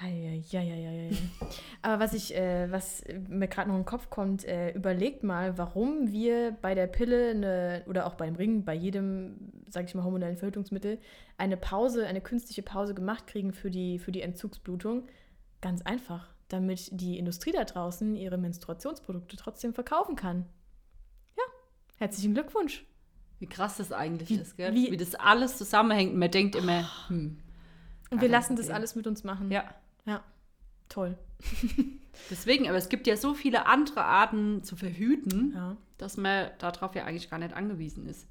Ja, ja, ja, ja, ja. Aber was ich, äh, was mir gerade noch in den Kopf kommt, äh, überlegt mal, warum wir bei der Pille eine, oder auch beim Ring, bei jedem, sag ich mal, hormonellen Verhütungsmittel, eine Pause, eine künstliche Pause gemacht kriegen für die, für die Entzugsblutung. Ganz einfach, damit die Industrie da draußen ihre Menstruationsprodukte trotzdem verkaufen kann. Ja, herzlichen Glückwunsch. Wie krass das eigentlich Wie- ist, gell? wie- Wie, das alles zusammenhängt. Man denkt immer, hm, Und wir kein lassen das alles mit uns machen. ja. Toll. *laughs* Deswegen, aber es gibt ja so viele andere Arten zu verhüten, Ja. dass man darauf ja eigentlich gar nicht angewiesen ist.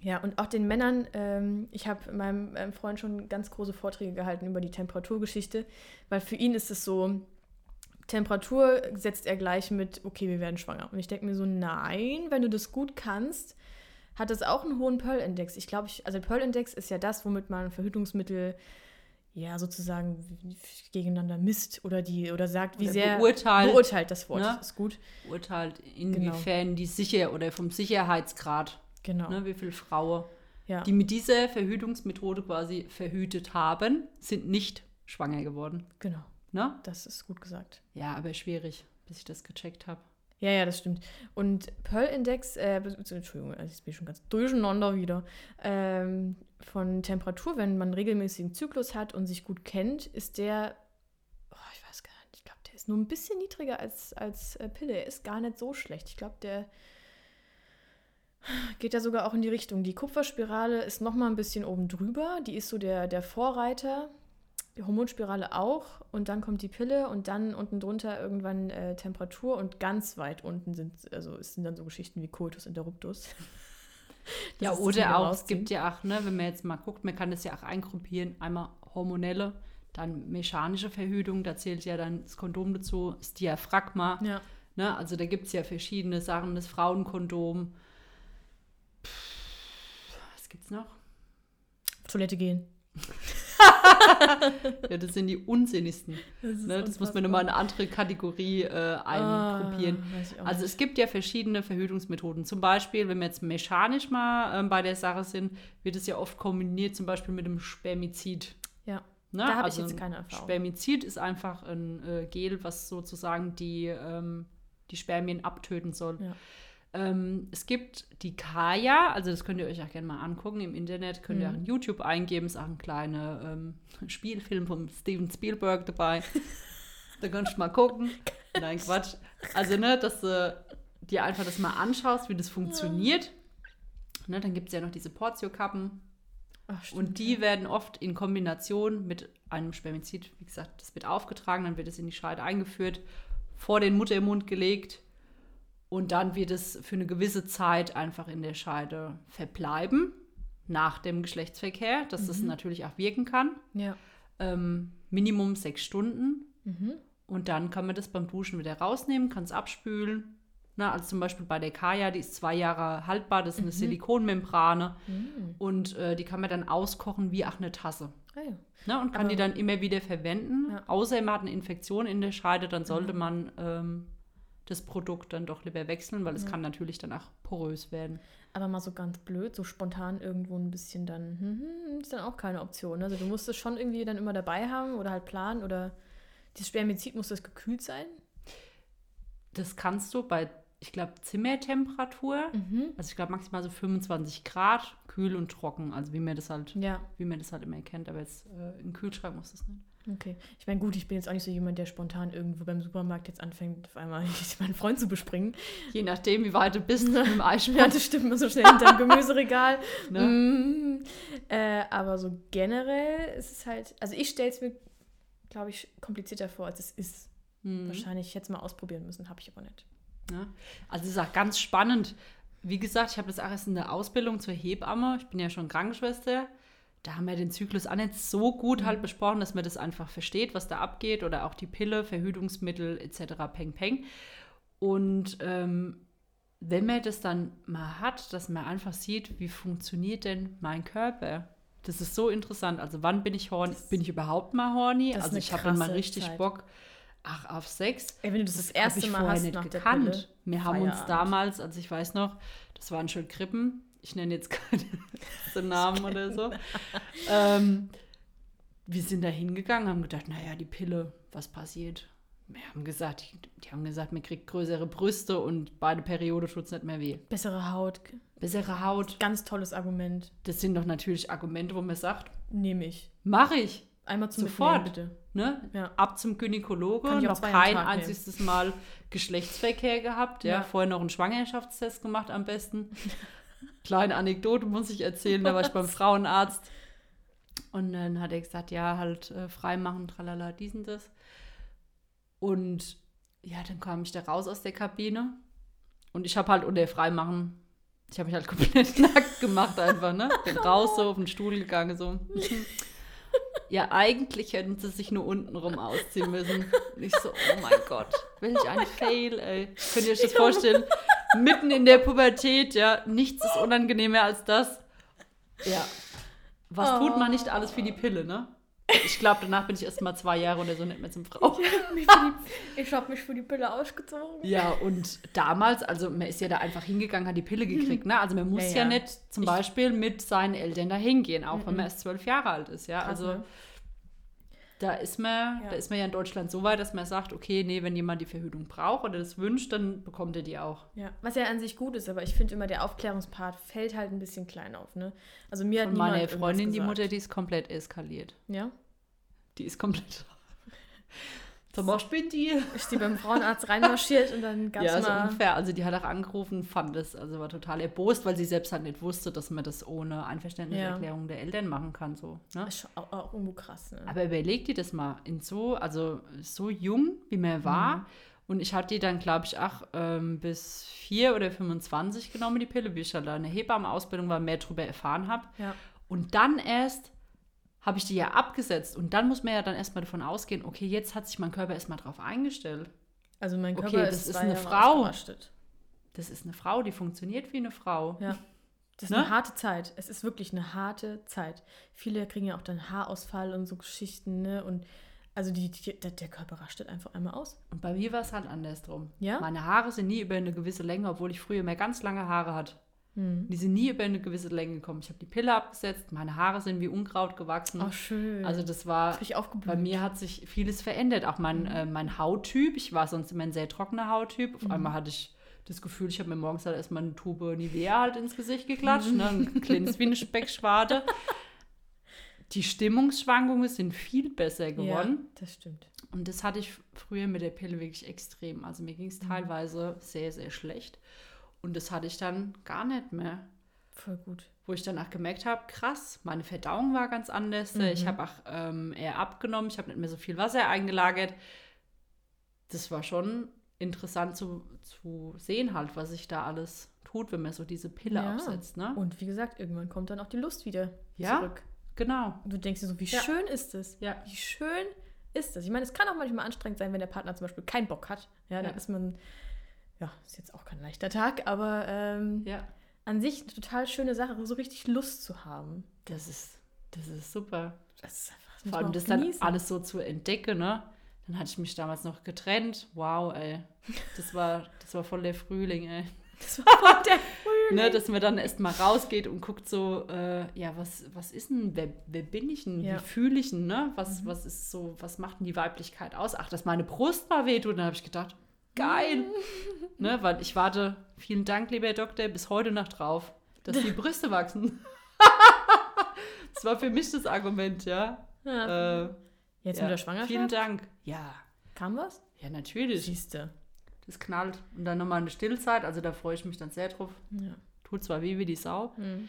Ja, und auch den Männern, ähm, ich habe meinem ähm, Freund schon ganz große Vorträge gehalten über die Temperaturgeschichte, weil für ihn ist es so, Temperatur setzt er gleich mit, okay, wir werden schwanger. Und ich denke mir so, nein, wenn du das gut kannst, hat das auch einen hohen Pearl-Index. Ich glaube, ich, also Pearl-Index ist ja das, womit man Verhütungsmittel ja sozusagen gegeneinander misst oder die oder sagt, wie Oder sehr beurteilt. beurteilt das Wort Ne? ist gut. Urteilt, inwiefern die sicher oder vom Sicherheitsgrad, Genau. ne, wie viele Frauen, ja. die mit dieser Verhütungsmethode quasi verhütet haben, sind nicht schwanger geworden. genau. Ne? Das ist gut gesagt. Ja, aber schwierig, bis ich das gecheckt habe. Ja, ja, das stimmt. Und Pearl-Index, äh, Entschuldigung, also ich bin schon ganz durcheinander wieder, ähm, von Temperatur, wenn man regelmäßigen Zyklus hat und sich gut kennt, ist der, oh, ich weiß gar nicht, ich glaube, der ist nur ein bisschen niedriger als, als äh, Pille. Er ist gar nicht so schlecht. Ich glaube, der geht ja sogar auch in die Richtung. Die Kupferspirale ist noch mal ein bisschen oben drüber. Die ist so der, der Vorreiter. Die Hormonspirale auch. Und dann kommt die Pille und dann unten drunter irgendwann äh, Temperatur und ganz weit unten sind, also es sind dann so Geschichten wie Coitus interruptus. *laughs* Ja, oder auch, es gibt ja auch, ne, wenn man jetzt mal guckt, man kann das ja auch eingruppieren, einmal hormonelle, dann mechanische Verhütung, da zählt ja dann das Kondom dazu, das Diaphragma, Ja. ne, also da gibt es ja verschiedene Sachen, das Frauenkondom. Pff, Was gibt's noch? Auf Toilette gehen. *laughs* *laughs* Ja, das sind die unsinnigsten. Das, Ne? Das muss man nochmal in eine andere Kategorie äh, eingruppieren. Ah, Also es gibt ja verschiedene Verhütungsmethoden. Zum Beispiel, wenn wir jetzt mechanisch mal ähm, bei der Sache sind, wird es ja oft kombiniert, zum Beispiel mit dem Spermizid. Ja. Ne? Da habe also ich jetzt ein keine Erfahrung. Spermizid ist einfach ein äh, Gel, was sozusagen die, ähm, die Spermien abtöten soll. Ja. Ähm, es gibt die Kaya, also das könnt ihr euch auch gerne mal angucken im Internet, könnt ihr Mhm. auch in YouTube eingeben, ist auch ein kleiner ähm, *laughs* Spielfilm von Steven Spielberg dabei. *laughs* da kannst du mal gucken. Nein, Quatsch. Also, ne, dass du dir einfach das mal anschaust, wie das funktioniert. Ne, dann gibt es ja noch diese Portio-Kappen. Und die ja. werden oft in Kombination mit einem Spermizid, wie gesagt, das wird aufgetragen, dann wird es in die Scheide eingeführt, vor den Muttermund gelegt und dann wird es für eine gewisse Zeit einfach in der Scheide verbleiben, nach dem Geschlechtsverkehr, dass das Mhm. natürlich auch wirken kann. Ja. Ähm, Minimum sechs Stunden. Mhm. Und dann kann man das beim Duschen wieder rausnehmen, kann es abspülen. Na, also zum Beispiel bei der Kaya, die ist zwei Jahre haltbar, das ist eine Mhm. Silikonmembrane. Mhm. Und äh, die kann man dann auskochen wie auch eine Tasse. Ah, ja. Ne, und kann Aber- die dann immer wieder verwenden. Ja. Außer man hat eine Infektion in der Scheide, dann sollte Mhm. man ähm, das Produkt dann doch lieber wechseln, weil es Ja. kann natürlich dann auch porös werden. Aber mal so ganz blöd, so spontan irgendwo ein bisschen dann, hm, hm, ist dann auch keine Option. Also du musst es schon irgendwie dann immer dabei haben oder halt planen oder das Spermizid muss das gekühlt sein. Das kannst du bei, ich glaube, Zimmertemperatur, Mhm. also ich glaube maximal so 25 Grad, kühl und trocken, also wie man das halt, Ja, wie man das halt immer kennt, aber jetzt äh, im Kühlschrank muss das nicht. Okay. Ich meine, gut, ich bin jetzt auch nicht so jemand, der spontan irgendwo beim Supermarkt jetzt anfängt, auf einmal *laughs* meinen Freund zu bespringen. Je nachdem, wie weit du bist mit dem Ja, Eisprung. das stimmt, so schnell hinterm Gemüseregal. *laughs* Ne? Mm, äh, aber so generell ist es halt, also ich stelle es mir, glaube ich, komplizierter vor, als es ist. Mhm. Wahrscheinlich hätte es mal ausprobieren müssen, habe ich aber nicht. Ne? Also es ist auch ganz spannend. wie gesagt, ich habe das auch erst in der Ausbildung zur Hebamme. Ich bin ja schon Krankenschwester. Da haben wir den Zyklus auch nicht so gut halt besprochen, dass man das einfach versteht, was da abgeht. Oder auch die Pille, Verhütungsmittel etc. Peng, peng. Und ähm, wenn man das dann mal hat, dass man einfach sieht, wie funktioniert denn mein Körper? Das ist so interessant. Also wann bin ich horny? Bin ich überhaupt mal horny? Das Also ich habe dann mal richtig Zeit. Bock, ach, auf Sex. Ey, wenn du das das erste Mal hast nicht nach gekannt. Wir haben uns damals, also ich weiß noch, das waren schon Krippen. Ich nenne jetzt keine *laughs* so Namen oder so. ähm, wir sind da hingegangen, haben gedacht, naja, die Pille, was passiert? Wir haben gesagt, die, die haben gesagt, man kriegt größere Brüste und bei der Periode tut es nicht mehr weh. Bessere Haut. Bessere Haut. Ganz tolles Argument. Das sind doch natürlich Argumente, wo man sagt, Nehme ich. mache ich. Einmal zum Sofort. Bitte. Ne? Ja. Ab zum Gynäkologe, Kann ich noch kein einziges Mal Geschlechtsverkehr gehabt. Ja. Ja. Vorher noch einen Schwangerschaftstest gemacht am besten. *laughs* Kleine Anekdote muss ich erzählen, da war ich beim *laughs* Frauenarzt. Und dann hat er gesagt, ja, halt äh, freimachen, tralala, dies und das. Und ja, dann kam ich da raus aus der Kabine. Und ich habe halt unter Freimachen, ich habe mich halt *laughs* komplett nackt gemacht einfach, ne? Bin *laughs* raus so auf den Stuhl gegangen, so. Ja, eigentlich hätten sie sich nur untenrum ausziehen müssen. Und ich so, oh mein Gott, welch ein Fail, ey. Könnt ihr euch das vorstellen? Mitten in der Pubertät, ja, nichts ist unangenehmer als das. Ja. Was tut man nicht alles für die Pille, ne? Ich glaube, danach bin ich erst mal zwei Jahre oder so nicht mehr zum Frau. Ich habe mich für die Pille ausgezogen. Ja, und damals, also man ist ja da einfach hingegangen, hat die Pille gekriegt, ne? Also man muss Ja, ja, ja. nicht zum Ich- Beispiel mit seinen Eltern da hingehen, auch wenn man erst zwölf Jahre alt ist, ja. Krass, also ne? Da ist man, Ja. da ist man ja in Deutschland so weit, dass man sagt, okay, nee, wenn jemand die Verhütung braucht oder das wünscht, dann bekommt er die auch. Ja, was ja an sich gut ist, aber ich finde immer, der Aufklärungspart fällt halt ein bisschen klein auf, ne? Also mir hat niemand meine Freundin, die. Mutter, die ist komplett eskaliert. Ja? Die ist komplett. *laughs* Mal, spinnt die? Ist die beim Frauenarzt reinmarschiert und dann gab's Ja, so mal... ungefähr. Also die hat auch angerufen, fand es, also war total erbost, weil sie selbst halt nicht wusste, dass man das ohne Einverständniserklärung der Eltern machen kann. So, ne? Ist schon auch, auch irgendwo krass, ne? Aber überleg dir das mal, in so, also so jung, wie man war. Mhm. Und ich hatte die dann, glaube ich, auch ähm, bis 4 oder 25 genommen, die Pille, wie ich halt da in der Hebammenausbildung war, mehr darüber erfahren habe. Ja. Und dann erst habe ich die ja abgesetzt. Und dann muss man ja dann erstmal davon ausgehen, okay, jetzt hat sich mein Körper erstmal drauf eingestellt. Also mein Okay, Körper das ist, ist eine Jahre Frau. Das ist eine Frau, die funktioniert wie eine Frau. Ja. Das ist Ne? eine harte Zeit. Es ist wirklich eine harte Zeit. Viele kriegen ja auch dann Haarausfall und so Geschichten, ne? Und also die, die, der, der Körper rastet einfach einmal aus. Und bei mir war es halt andersrum. Ja? Meine Haare sind nie über eine gewisse Länge, obwohl ich früher mehr ganz lange Haare hatte. Hm. Die sind nie über eine gewisse Länge gekommen. Ich habe die Pille abgesetzt, meine Haare sind wie Unkraut gewachsen. Oh, schön. Also das war, Richtig aufgeblüht. bei mir hat sich vieles verändert. Auch Mhm. mein, äh, mein Hauttyp, ich war sonst immer ein sehr trockener Hauttyp. Mhm. Auf einmal hatte ich das Gefühl, ich habe mir morgens halt erstmal eine Tube Nivea halt ins Gesicht geklatscht. Mhm. Ne? Und *laughs* glänzt wie eine Speckschwade. Die Stimmungsschwankungen sind viel besser geworden. Ja, das stimmt. Und das hatte ich früher mit der Pille wirklich extrem. Also mir ging es teilweise sehr, sehr schlecht. Und das hatte ich dann gar nicht mehr. Voll gut. Wo ich dann auch gemerkt habe, krass, meine Verdauung war ganz anders. Ich habe auch ähm, eher abgenommen, ich habe nicht mehr so viel Wasser eingelagert. Das war schon interessant zu, zu sehen halt, was sich da alles tut, wenn man so diese Pille Ja. absetzt. Ne? Und wie gesagt, irgendwann kommt dann auch die Lust wieder Ja. zurück. Genau. Und du denkst dir so, wie Ja. schön ist es? Ja. Wie schön ist es? Ich meine, es kann auch manchmal anstrengend sein, wenn der Partner zum Beispiel keinen Bock hat. Ja, dann ist man, ja, ist jetzt auch kein leichter Tag, aber ähm, Ja, an sich eine total schöne Sache, so richtig Lust zu haben. das ist, das ist super. Das ist einfach, das Vor allem das dann genießen. alles so zu entdecken, ne? Dann hatte ich mich damals noch getrennt. Wow, ey. Das war, das war voll der Frühling, ey. Das war voll der *laughs* Frühling. Ne, dass man dann erst mal rausgeht und guckt so, äh, ja, was, was ist denn, wer, wer bin ich denn, Ja. wie fühle ich denn, ne? Was, was ist so, was macht denn die Weiblichkeit aus? Ach, dass meine Brust mal wehtut. Dann habe ich gedacht, geil. *laughs* ne, weil ich warte, vielen Dank, lieber Herr Doktor, bis heute noch drauf, dass die *laughs* Brüste wachsen. *laughs* das war für mich das Argument, ja. Ja. Äh, Jetzt ja. mit der Schwangerschaft? Vielen Dank. Ja, Kam was? ja, natürlich. Siehste. Das knallt. Und dann nochmal eine Stillzeit, also da freue ich mich dann sehr drauf. Ja. Tut zwar weh wie die Sau, Mhm.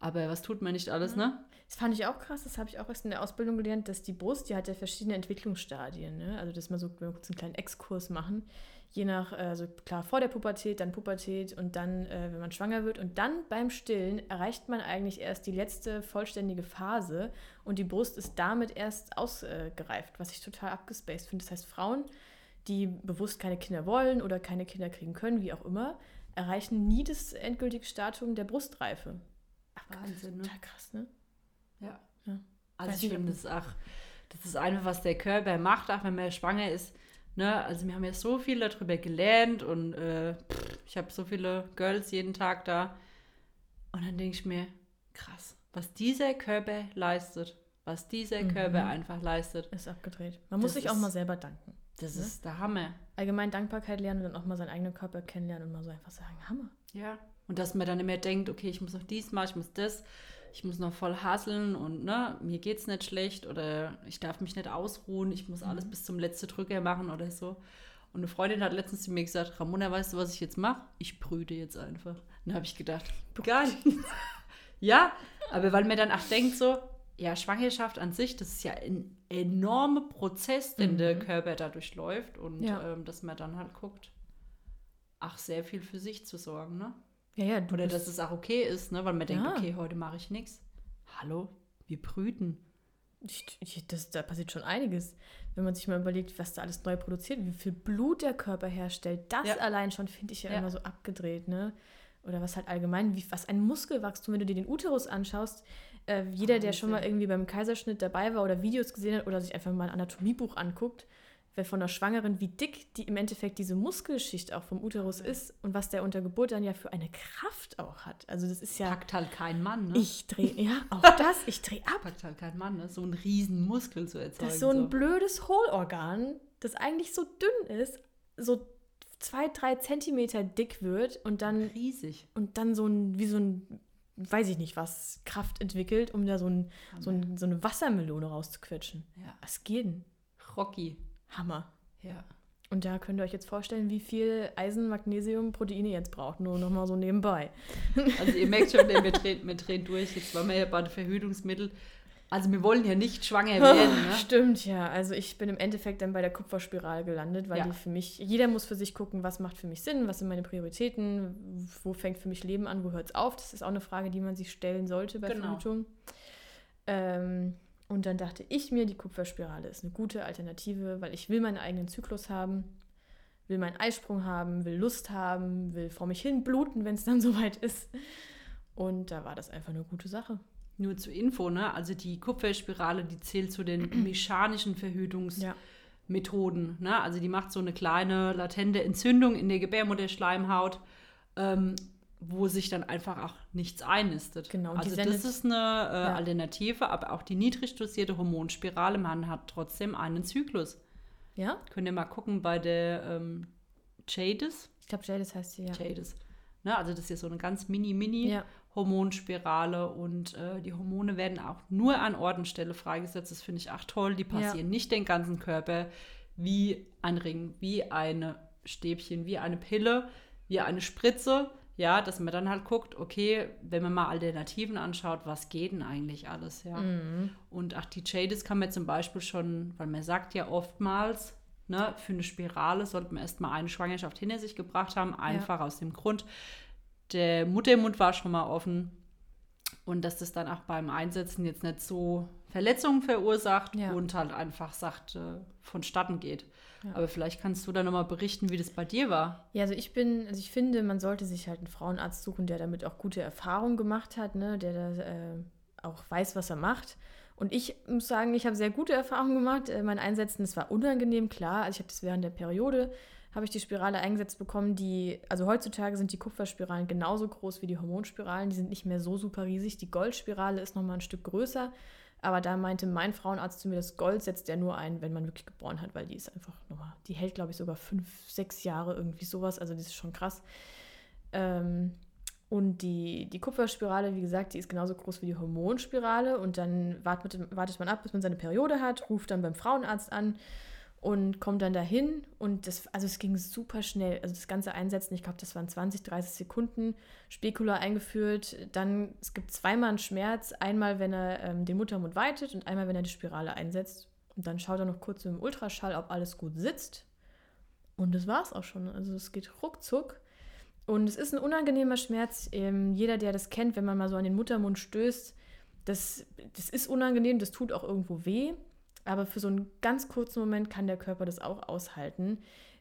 Aber was tut man nicht alles, ne? Das fand ich auch krass, das habe ich auch erst in der Ausbildung gelernt, dass die Brust, die hat ja verschiedene Entwicklungsstadien. Ne? Also, dass man so, wir kurz einen kleinen Exkurs machen, je nach, also klar, vor der Pubertät, dann Pubertät und dann, äh, wenn man schwanger wird. Und dann beim Stillen erreicht man eigentlich erst die letzte vollständige Phase und die Brust ist damit erst ausgereift, was ich total abgespaced finde. Das heißt, Frauen, die bewusst keine Kinder wollen oder keine Kinder kriegen können, wie auch immer, erreichen nie das endgültige Stadium der Brustreife. Wahnsinn, ne? Total krass, ne? Ja. Ja. Also ich finde das auch, das ist einfach, was der Körper macht, auch wenn man schwanger ist. Ne? Also wir haben ja so viel darüber gelernt und äh, pff, ich habe so viele Girls jeden Tag da. Und dann denke ich mir, krass, was dieser Körper leistet, was dieser Mhm. Körper einfach leistet, Ist abgedreht. Man muss sich auch ist- mal selber danken. das Ne? ist der Hammer. Allgemein Dankbarkeit lernen und dann auch mal seinen eigenen Körper kennenlernen und mal so einfach sagen, Hammer. Ja. Und dass man dann immer denkt, okay, ich muss noch dies machen, ich muss das, ich muss noch voll hasseln und ne, mir geht's nicht schlecht oder ich darf mich nicht ausruhen, ich muss alles bis zum letzten Drücker machen oder so. Und eine Freundin hat letztens zu mir gesagt, Ramona, weißt du, was ich jetzt mache? Ich brüte jetzt einfach. Dann habe ich gedacht, gar nichts. *laughs* ja, aber weil mir dann auch denkt so, ja, Schwangerschaft an sich, das ist ja ein enormer Prozess, den Mhm. der Körper da durchläuft und Ja. ähm, dass man dann halt guckt, ach, sehr viel für sich zu sorgen, ne? Ja, ja, Oder dass es auch okay ist, ne? weil man denkt, Ja. okay, heute mache ich nichts. Hallo, wir brüten. Das, da passiert schon einiges. Wenn man sich mal überlegt, was da alles neu produziert, wie viel Blut der Körper herstellt, das Ja. allein schon finde ich ja, Ja. immer so abgedreht, ne? Oder was halt allgemein, wie, was ein Muskelwachstum, wenn du dir den Uterus anschaust, äh, jeder, der schon mal irgendwie beim Kaiserschnitt dabei war oder Videos gesehen hat oder sich einfach mal ein Anatomiebuch anguckt, von einer Schwangeren, wie dick die im Endeffekt diese Muskelschicht auch vom Uterus ist und was der unter Geburt dann ja für eine Kraft auch hat. Also das ist ja, Packt halt kein Mann, ne? ich drehe, *laughs* ja, auch das, ich drehe ab. Packt halt kein Mann, ne? So einen riesen Muskel zu erzeugen. Das ist so ein blödes Hohlorgan, das eigentlich so dünn ist, so zwei, drei Zentimeter dick wird und dann, riesig. und dann so ein, wie so ein, weiß ich nicht was, Kraft entwickelt, um da so, ein, so, ein, so eine Wassermelone rauszuquetschen. Ja. Was geht denn? Rocky. Hammer. Ja. Und da könnt ihr euch jetzt vorstellen, wie viel Eisen, Magnesium, Proteine ihr jetzt braucht. Nur nochmal so nebenbei. *laughs* Also ihr merkt schon, wir drehen, wir drehen durch. Jetzt waren wir ja bei den Verhütungsmitteln. Also wir wollen ja nicht schwanger *laughs* werden, ne? Stimmt, ja. Also ich bin im Endeffekt dann bei der Kupferspirale gelandet, weil Ja. die für mich, jeder muss für sich gucken, was macht für mich Sinn, was sind meine Prioritäten, wo fängt für mich Leben an, wo hört es auf. Das ist auch eine Frage, die man sich stellen sollte bei Genau. Verhütung. Ähm, und dann dachte ich mir, die Kupferspirale ist eine gute Alternative, weil ich will meinen eigenen Zyklus haben, will meinen Eisprung haben, will Lust haben, will vor mich hin bluten, wenn es dann *laughs* soweit ist. Und da war das einfach eine gute Sache. Nur zur Info, ne? Also die Kupferspirale, die zählt zu den *clears throat* mechanischen Verhütungsmethoden. Ne? Also die macht so eine kleine latente Entzündung in der Gebärmutterschleimhaut, ähm, wo sich dann einfach auch nichts einnistet. Genau, Also das ist eine äh, Ja. Alternative, aber auch die niedrig dosierte Hormonspirale, man hat trotzdem einen Zyklus. Ja? Könnt ihr mal gucken bei der ähm, Jadis. Ich glaube, Jadis heißt sie, ja. Jadis. Ne? Also das ist ja so eine ganz mini-mini Ja. Hormonspirale und äh, die Hormone werden auch nur an Ort und Stelle freigesetzt. Das finde ich auch toll. Die passieren nicht den ganzen Körper wie ein Ring, wie eine Stäbchen, wie eine Pille, wie eine Spritze. Ja, dass man dann halt guckt, okay, wenn man mal Alternativen anschaut, was geht denn eigentlich alles, ja. Mhm. Und ach, die Jadis kann man zum Beispiel schon, weil man sagt ja oftmals, ne, für eine Spirale sollte man erstmal eine Schwangerschaft hinter sich gebracht haben, einfach aus dem Grund, der Muttermund war schon mal offen und dass das dann auch beim Einsetzen jetzt nicht so Verletzungen verursacht Ja. und halt einfach sagt, äh, vonstatten geht. Ja. Aber vielleicht kannst du da nochmal berichten, wie das bei dir war. Ja, also ich bin, also ich finde, man sollte sich halt einen Frauenarzt suchen, der damit auch gute Erfahrungen gemacht hat, ne, der da äh, auch weiß, was er macht. Und ich muss sagen, ich habe sehr gute Erfahrungen gemacht. Äh, mein Einsetzen, das war unangenehm, klar. Also ich habe das während der Periode, habe ich die Spirale eingesetzt bekommen, die, also heutzutage sind die Kupferspiralen genauso groß wie die Hormonspiralen. Die sind nicht mehr so super riesig. Die Goldspirale ist nochmal ein Stück größer. Aber da meinte mein Frauenarzt zu mir, das Gold setzt er nur ein, wenn man wirklich geboren hat, weil die ist einfach nochmal, die hält, glaube ich, sogar fünf, sechs Jahre irgendwie sowas. Also das ist schon krass. Ähm, und die, die Kupferspirale, wie gesagt, die ist genauso groß wie die Hormonspirale. Und dann wartet, wartet man ab, bis man seine Periode hat, ruft dann beim Frauenarzt an und kommt dann dahin und das, also es ging super schnell. Also das ganze Einsetzen, ich glaube, das waren 20, 30 Sekunden, Spekula eingeführt, dann es gibt zweimal einen Schmerz, einmal, wenn er ähm, den Muttermund weitet und einmal, wenn er die Spirale einsetzt. Und dann schaut er noch kurz im Ultraschall, ob alles gut sitzt. Und das war es auch schon. Also es geht ruckzuck. Und es ist ein unangenehmer Schmerz. Ähm, jeder, der das kennt, wenn man mal so an den Muttermund stößt, das, das ist unangenehm, das tut auch irgendwo weh. Aber für so einen ganz kurzen Moment kann der Körper das auch aushalten.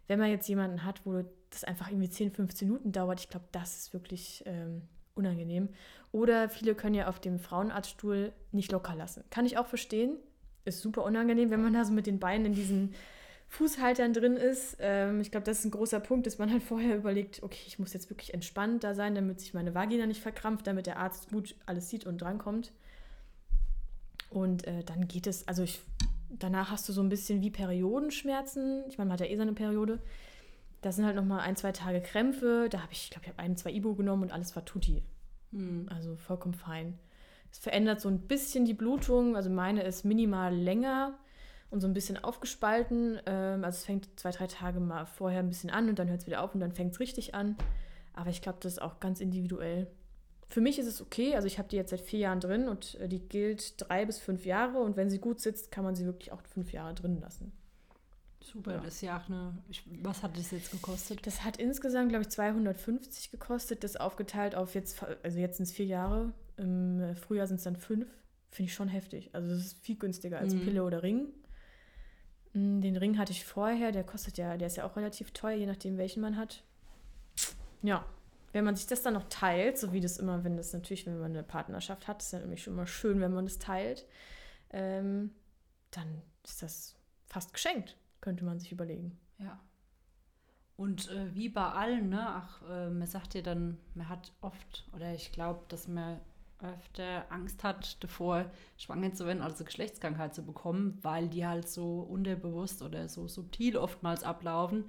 Wenn man jetzt jemanden hat, wo das einfach irgendwie 10, 15 Minuten dauert, ich glaube, das ist wirklich ähm, unangenehm. Oder viele können ja auf dem Frauenarztstuhl nicht locker lassen. Kann ich auch verstehen. Ist super unangenehm, wenn man da so mit den Beinen in diesen Fußhaltern drin ist. Ähm, ich glaube, das ist ein großer Punkt, dass man halt vorher überlegt, okay, ich muss jetzt wirklich entspannt da sein, damit sich meine Vagina nicht verkrampft, damit der Arzt gut alles sieht und drankommt. Und äh, dann geht es, also ich danach hast du so ein bisschen wie Periodenschmerzen. Ich meine, man hat ja eh seine Periode. Das sind halt nochmal ein, zwei Tage Krämpfe. Da habe ich, ich glaube, ich habe ein, zwei Ibo genommen und alles war tutti. Mhm. Also vollkommen fein. Es verändert so ein bisschen die Blutung. Also meine ist minimal länger und so ein bisschen aufgespalten. Ähm, also es fängt zwei, drei Tage mal vorher ein bisschen an und dann hört es wieder auf und dann fängt es richtig an. Aber ich glaube, das ist auch ganz individuell. Für mich ist es okay, also ich habe die jetzt seit vier Jahren drin und äh, die gilt drei bis fünf Jahre und wenn sie gut sitzt, kann man sie wirklich auch fünf Jahre drin lassen. Super, ja. das ist ja auch eine. Ich, was hat das jetzt gekostet? Das hat insgesamt, glaube ich, 250 gekostet. Das aufgeteilt auf jetzt, also jetzt sind es vier Jahre. Im Frühjahr sind es dann fünf. Finde ich schon heftig. Also, das ist viel günstiger als mhm. Pille oder Ring. Mm, den Ring hatte ich vorher, der kostet ja, der ist ja auch relativ teuer, je nachdem, welchen man hat. Ja, wenn man sich das dann noch teilt, so wie das immer, wenn das natürlich, wenn man eine Partnerschaft hat, ist ja nämlich schon immer schön, wenn man das teilt, ähm, dann ist das fast geschenkt, könnte man sich überlegen. Ja. Und äh, wie bei allen, ne, ach, äh, man sagt ja dann, man hat oft, oder ich glaube, dass man öfter Angst hat davor, schwanger zu werden, also Geschlechtskrankheit zu bekommen, weil die halt so unterbewusst oder so subtil oftmals ablaufen.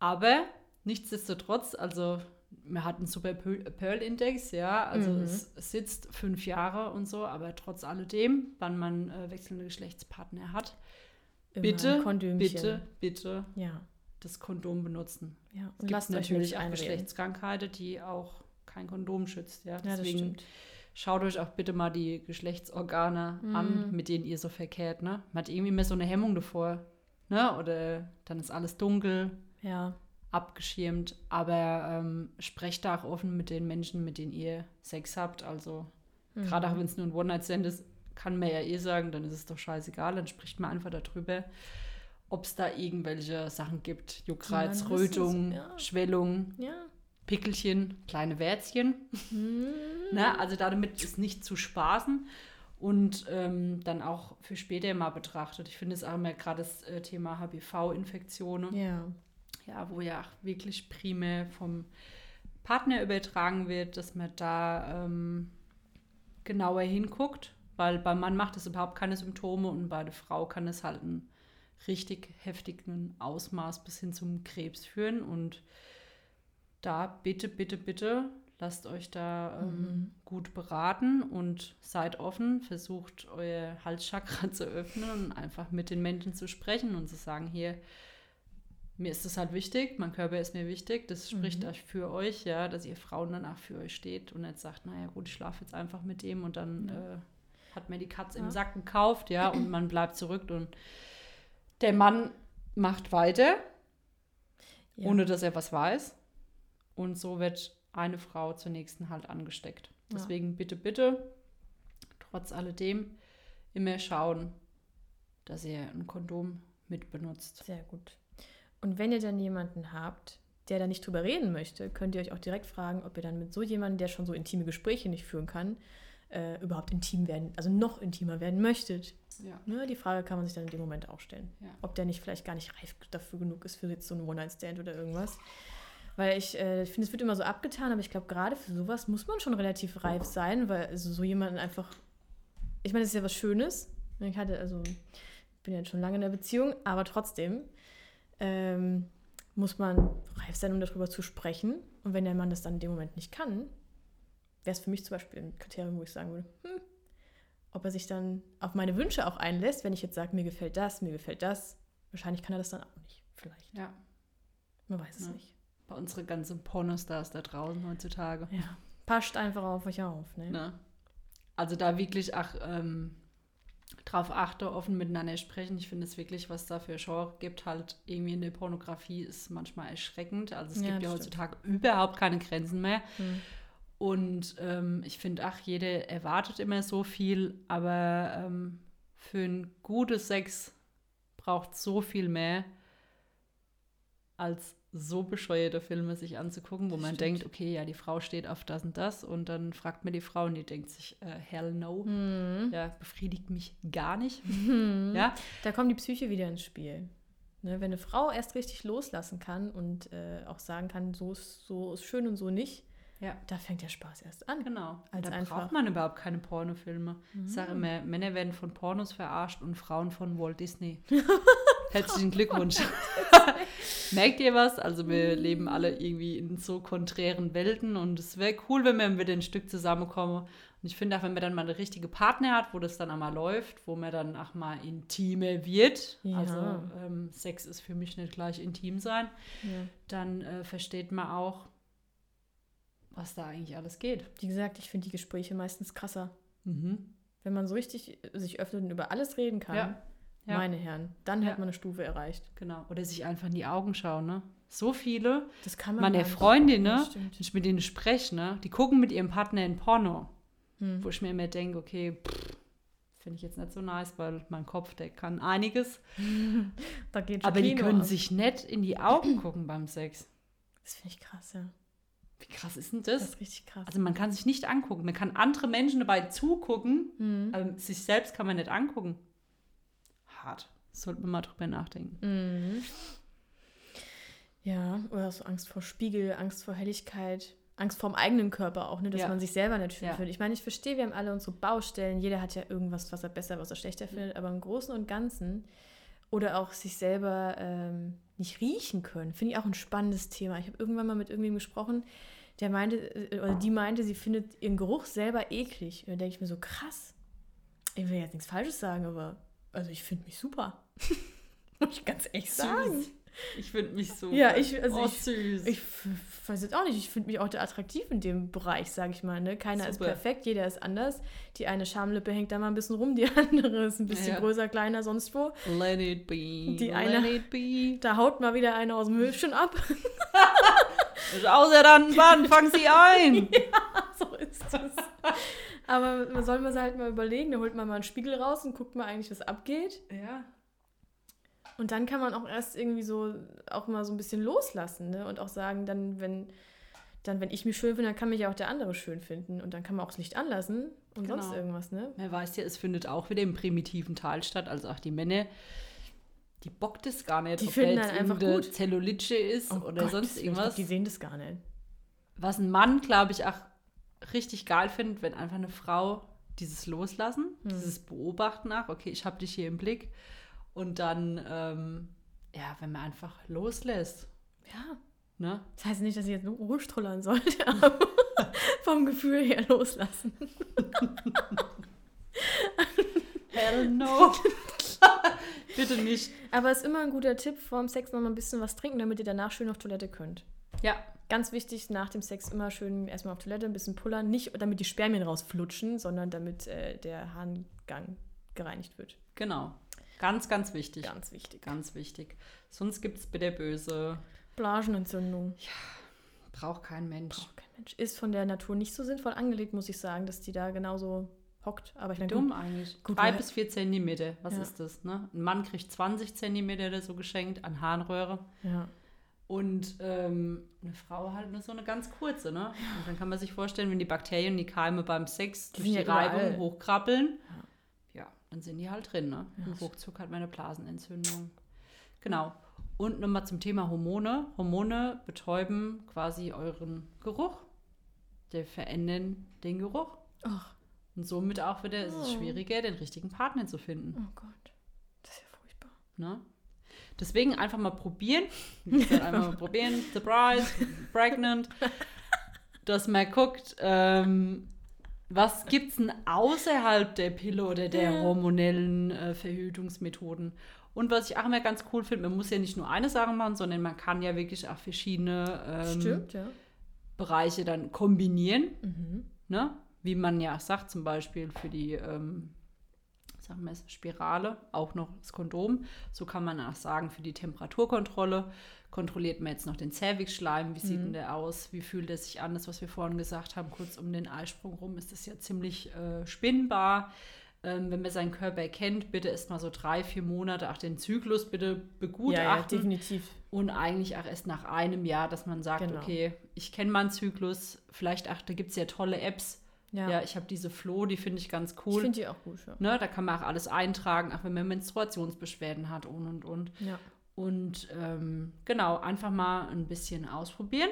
Aber nichtsdestotrotz, also man hat einen super Pearl-Index, ja, also mhm. es, sitzt fünf Jahre und so, aber trotz alledem, wann man äh, wechselnde Geschlechtspartner hat, Immer bitte, bitte, bitte ja. das Kondom benutzen. Ja, und es gibt natürlich auch Geschlechtskrankheiten, die auch kein Kondom schützt, ja. ja Deswegen schaut euch auch bitte mal die Geschlechtsorgane mhm. an, mit denen ihr so verkehrt, ne? Man hat irgendwie mehr so eine Hemmung davor, ne? Oder dann ist alles dunkel. Ja abgeschirmt, aber ähm, sprecht da auch offen mit den Menschen, mit denen ihr Sex habt. Also mhm. gerade auch wenn es nur ein One-Night-Stand ist, kann man ja eh sagen, dann ist es doch scheißegal, dann spricht man einfach darüber, ob es da irgendwelche Sachen gibt. Juckreiz, Rötung, ja. Schwellung, ja. Pickelchen, kleine Wärzchen. Mhm. Na, also damit ist nicht zu spaßen und ähm, dann auch für später mal betrachtet. Ich finde es auch immer gerade das äh, Thema HPV-Infektionen. Ja ja, wo ja auch wirklich primär vom Partner übertragen wird, dass man da ähm, genauer hinguckt, weil beim Mann macht es überhaupt keine Symptome und bei der Frau kann es halt einen richtig heftigen Ausmaß bis hin zum Krebs führen und da bitte, bitte, bitte lasst euch da ähm, mhm. gut beraten und seid offen, versucht euer Halschakra *laughs* zu öffnen und einfach mit den Menschen zu sprechen und zu sagen, hier, mir ist das halt wichtig, mein Körper ist mir wichtig, das spricht mhm. für euch, ja, dass ihr Frauen danach für euch steht und nicht sagt, naja gut, ich schlafe jetzt einfach mit dem und dann ja. äh, hat mir die Katze ja. im Sack gekauft, ja, und man bleibt zurück und der Mann macht weiter, ja. ohne dass er was weiß. Und so wird eine Frau zur nächsten halt angesteckt. Deswegen bitte, bitte, trotz alledem, immer schauen, dass ihr ein Kondom mitbenutzt. Sehr gut. Und wenn ihr dann jemanden habt, der da nicht drüber reden möchte, könnt ihr euch auch direkt fragen, ob ihr dann mit so jemandem, der schon so intime Gespräche nicht führen kann, äh, überhaupt intim werden, also noch intimer werden möchtet. Ja. Ne, die Frage kann man sich dann in dem Moment auch stellen. Ja. Ob der nicht vielleicht gar nicht reif dafür genug ist für jetzt so einen One-Night-Stand oder irgendwas. Weil ich äh, finde, es wird immer so abgetan, aber ich glaube, gerade für sowas muss man schon relativ reif sein, weil also so jemanden einfach. Ich meine, das ist ja was Schönes. Ich hatte, also, bin ja schon lange in der Beziehung, aber trotzdem ähm, muss man reif sein, um darüber zu sprechen. Und wenn der Mann das dann in dem Moment nicht kann, wäre es für mich zum Beispiel ein Kriterium, wo ich sagen würde, hm, ob er sich dann auf meine Wünsche auch einlässt, wenn ich jetzt sage, mir gefällt das, mir gefällt das, Wahrscheinlich kann er das dann auch nicht. Vielleicht. Ja. Man weiß es Ja. nicht. Bei unseren ganzen Pornostars da draußen heutzutage. Ja. Passt einfach auf euch auf. Ne? Ne? Also da wirklich ach, ähm, drauf achte, offen miteinander sprechen. Ich finde es wirklich, was da für Genre gibt, halt irgendwie in der Pornografie ist manchmal erschreckend. Also es Ja, gibt ja das heutzutage überhaupt keine Grenzen mehr. Hm. Und ähm, ich finde, ach, jeder erwartet immer so viel, aber ähm, für ein gutes Sex braucht so viel mehr, als so bescheuerte Filme sich anzugucken, wo man stimmt. denkt, okay, ja, die Frau steht auf das und das und dann fragt man die Frau und die denkt sich, äh, hell no. Hm. Ja, befriedigt mich gar nicht. *laughs* Hm. Ja, Da kommt die Psyche wieder ins Spiel. Ne, wenn eine Frau erst richtig loslassen kann und äh, auch sagen kann, so ist, so ist schön und so nicht, ja, da fängt der Spaß erst an. genau. Als da einfach- braucht man überhaupt keine Pornofilme. Ich Mhm. sage immer, Männer werden von Pornos verarscht und Frauen von Walt Disney. *laughs* Herzlichen Glückwunsch. *laughs* Merkt ihr was? Also wir leben alle irgendwie in so konträren Welten und es wäre cool, wenn wir wieder ein Stück zusammenkommen. Und ich finde auch, wenn man dann mal eine richtige Partner hat, wo das dann einmal läuft, wo man dann auch mal intimer wird. Ja. Also ähm, Sex ist für mich nicht gleich intim sein. Ja. Dann äh, versteht man auch, was da eigentlich alles geht. Wie gesagt, ich finde die Gespräche meistens krasser. Mhm. Wenn man so richtig sich öffnet und über alles reden kann, Ja. Ja. meine Herren, dann Ja. hat man eine Stufe erreicht. Genau. Oder sich einfach in die Augen schauen, ne? So viele, Das kann man meine gar nicht. Freundin, Ja, ne? ich mit denen spreche, ne? Die gucken mit ihrem Partner in Porno. Hm. Wo ich mir immer denke, okay, pff, finde ich jetzt nicht so nice, weil mein Kopf, der kann einiges. *laughs* Da geht schon Aber die Kino können ab. sich nicht in die Augen gucken beim Sex. Das finde ich krass, ja. Wie krass ist denn Das das? ist richtig krass. Also man kann sich nicht angucken. Man kann andere Menschen dabei zugucken, Mhm. aber sich selbst kann man nicht angucken. Hart. Sollte man mal drüber nachdenken. Mhm. Ja, oder so Angst vor Spiegel, Angst vor Helligkeit, Angst vor dem eigenen Körper auch, ne, dass Ja. man sich selber nicht schön Ja. findet. Ich meine, ich verstehe, wir haben alle unsere Baustellen, jeder hat ja irgendwas, was er besser, was er schlechter findet, aber im Großen und Ganzen oder auch sich selber ähm, nicht riechen können, finde ich auch ein spannendes Thema. Ich habe irgendwann mal mit irgendjemandem gesprochen, der meinte, äh, oder die meinte, sie findet ihren Geruch selber eklig. Und da denke ich mir so, krass. Ich will jetzt nichts Falsches sagen, aber also ich finde mich super. *laughs* Muss ich ganz ehrlich sagen. Ich finde mich so. Ja, ich- also oh, ich- süß. Ich weiß jetzt auch nicht, ich finde mich auch attraktiv in dem Bereich, sage ich mal. Ne? Keiner ist Super. perfekt, jeder ist anders. Die eine Schamlippe hängt da mal ein bisschen rum, die *laughs* andere ist ein bisschen Ja. größer, kleiner, sonst wo. Let it be. Die let eine- it be. *laughs* Da haut mal wieder einer aus dem Höfchen ab. Außer dann, wann fang sie ein? so ist es. Aber man soll man halt mal überlegen, da holt man mal einen Spiegel raus und guckt mal eigentlich, was abgeht. Ja. Und dann kann man auch erst irgendwie so auch mal so ein bisschen loslassen, ne? Und auch sagen, dann, wenn, dann, wenn ich mich schön finde, dann kann mich ja auch der andere schön finden. Und dann kann man auch das Licht anlassen und Genau. sonst irgendwas, ne? Man weiß ja, es findet auch wieder im primitiven Teil statt. Also auch die Männer, die bockt es gar nicht, Die ob finden er jetzt dann einfach gut. Zellulite ist Oh oder Gott, sonst irgendwas. glaub, die sehen das gar nicht. Was ein Mann, glaube ich, auch richtig geil findet, wenn einfach eine Frau dieses Loslassen, Hm. dieses Beobachten nach, okay, ich habe dich hier im Blick. Und dann, ähm, ja, wenn man einfach loslässt. Ja. Ne? Das heißt nicht, dass ich jetzt nur rumstrullern sollte, *laughs* aber vom Gefühl her loslassen. *laughs* Hell no. *laughs* Bitte nicht. Aber es ist immer ein guter Tipp, vor dem Sex noch mal ein bisschen was trinken, damit ihr danach schön auf Toilette könnt. Ja, Ganz wichtig, nach dem Sex immer schön erstmal auf Toilette, ein bisschen pullern. Nicht damit die Spermien rausflutschen, sondern damit äh, der Harngang gereinigt wird. genau. Ganz, ganz wichtig. Ganz wichtig. Ganz wichtig. Sonst gibt es bitte böse. Blasenentzündung. Braucht kein Mensch. Braucht kein Mensch. Ist von der Natur nicht so sinnvoll angelegt, muss ich sagen, dass die da genauso hockt. Aber ich meine, Dumm gut, eigentlich. Gut, Drei bis vier Zentimeter. Was Ja. ist das? Ne? Ein Mann kriegt 20 Zentimeter oder so geschenkt an Harnröhre. ja. Und ähm, eine Frau halt nur so eine ganz kurze, ne? Und dann kann man sich vorstellen, wenn die Bakterien, die Keime beim Sex Die durch die ja Reibung hochkrabbeln, ja. dann sind die halt drin, ne? Ja, Und ruckzuck hat man eine Blasenentzündung. Genau. Und nochmal zum Thema Hormone. Hormone betäuben quasi euren Geruch. Die verändern den Geruch. Ach, Und somit auch wieder ist es Oh. schwieriger, den richtigen Partner zu finden. oh Gott. Das ist ja furchtbar. Ne? Deswegen einfach mal probieren. Einfach mal *laughs* probieren. Surprise, pregnant. Dass man guckt, ähm, was gibt es denn außerhalb der Pille oder der Ja. hormonellen äh, Verhütungsmethoden? Und was ich auch immer ganz cool finde, man muss ja nicht nur eine Sache machen, sondern man kann ja wirklich auch verschiedene ähm, Stimmt, ja. Bereiche dann kombinieren. Mhm. Ne? Wie man ja sagt, zum Beispiel für die ähm, sagen wir es, Spirale, auch noch das Kondom. So kann man auch sagen, für die Temperaturkontrolle kontrolliert man jetzt noch den Cervixschleim. Wie sieht Mhm. denn der aus? Wie fühlt er sich an? Das, was wir vorhin gesagt haben, kurz um den Eisprung rum, ist das ja ziemlich äh, spinnbar. Ähm, wenn man seinen Körper kennt, bitte erst mal so drei, vier Monate auch den Zyklus bitte Ja, ja, begutachten. definitiv. Und eigentlich auch erst nach einem Jahr, dass man sagt, Genau. okay, ich kenne meinen Zyklus. Vielleicht, ach, da gibt es ja tolle Apps. Ja, Ja, ich habe diese Flo, die finde ich ganz ich cool. finde die auch gut. Ja. Ne, da kann man auch alles eintragen, auch wenn man Menstruationsbeschwerden hat und und und. ja. Und ähm, genau, einfach mal ein bisschen ausprobieren.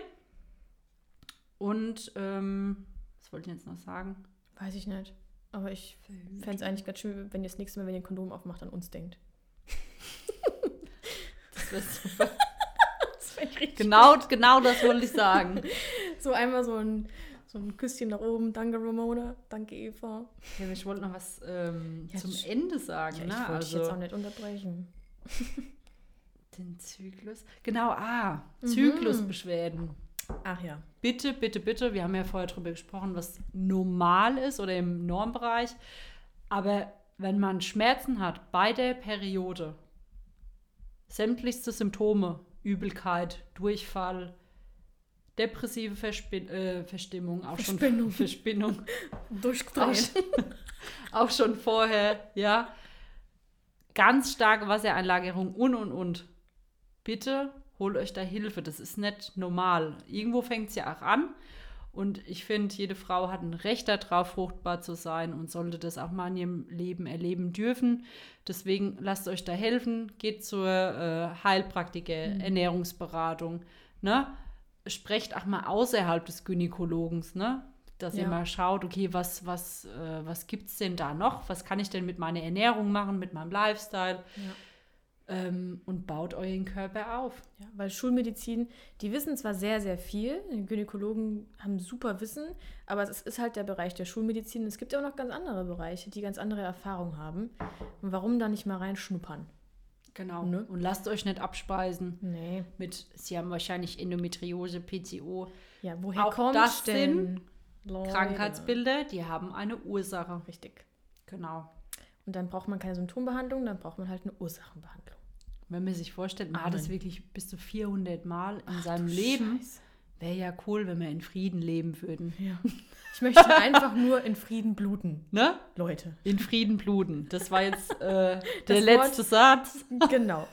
Und ähm, was wollte ich jetzt noch sagen? Weiß ich nicht. Aber ich fände es eigentlich ganz schön, wenn ihr das nächste Mal, wenn ihr ein Kondom aufmacht, an uns denkt. *laughs* Das wär super. *laughs* Das ich richtig genau, genau das wollte ich sagen. So einmal so ein, so ein Küsschen nach oben. Danke, Ramona. Danke, Eva. Ja, ich wollte noch was ähm, Ja, zum sch- Ende sagen. Ja, ich ne? wollte dich also, jetzt auch nicht unterbrechen. *laughs* den Zyklus. Genau, ah, Mhm. Zyklusbeschwerden. Ach ja. bitte, bitte, bitte, wir haben ja vorher darüber gesprochen, was normal ist oder im Normbereich. Aber wenn man Schmerzen hat bei der Periode, sämtlichste Symptome, Übelkeit, Durchfall, depressive Verspin äh, Verstimmung, auch Verspinnung. schon Verspinnung, *laughs* Durchgedreht. *laughs* auch schon vorher, ja. Ganz starke Wassereinlagerung und und und. Bitte holt euch da Hilfe. Das ist nicht normal. Irgendwo fängt es ja auch an. Und ich finde, jede Frau hat ein Recht darauf, fruchtbar zu sein und sollte das auch mal in ihrem Leben erleben dürfen. Deswegen lasst euch da helfen, geht zur äh, Heilpraktiker, Ernährungsberatung. Ne? Sprecht auch mal außerhalb des Gynäkologens, ne? dass ihr Ja. mal schaut, okay, was, was, äh, was gibt es denn da noch? Was kann ich denn mit meiner Ernährung machen, mit meinem Lifestyle? Ja. Ähm, und baut euren Körper auf. Ja, weil Schulmedizin, die wissen zwar sehr, sehr viel, die Gynäkologen haben super Wissen, aber es ist halt der Bereich der Schulmedizin. Es gibt ja auch noch ganz andere Bereiche, die ganz andere Erfahrungen haben. Und warum da nicht mal reinschnuppern? Genau. Ne? Und lasst euch nicht abspeisen Nee. mit, sie haben wahrscheinlich Endometriose, PCO, Ja, woher Auch kommt das denn? Leute. Krankheitsbilder, die haben eine Ursache. Richtig. Genau. Und dann braucht man keine Symptombehandlung, dann braucht man halt eine Ursachenbehandlung. Wenn man sich vorstellt, man hat es Amen. wirklich bis zu 400 Mal in Ach seinem Leben, Scheiße. Wäre ja cool, wenn wir in Frieden leben würden. Ja. Ich möchte einfach nur in Frieden bluten, Ne? Leute. In Frieden bluten. Das war jetzt äh, der letzte Satz. Genau.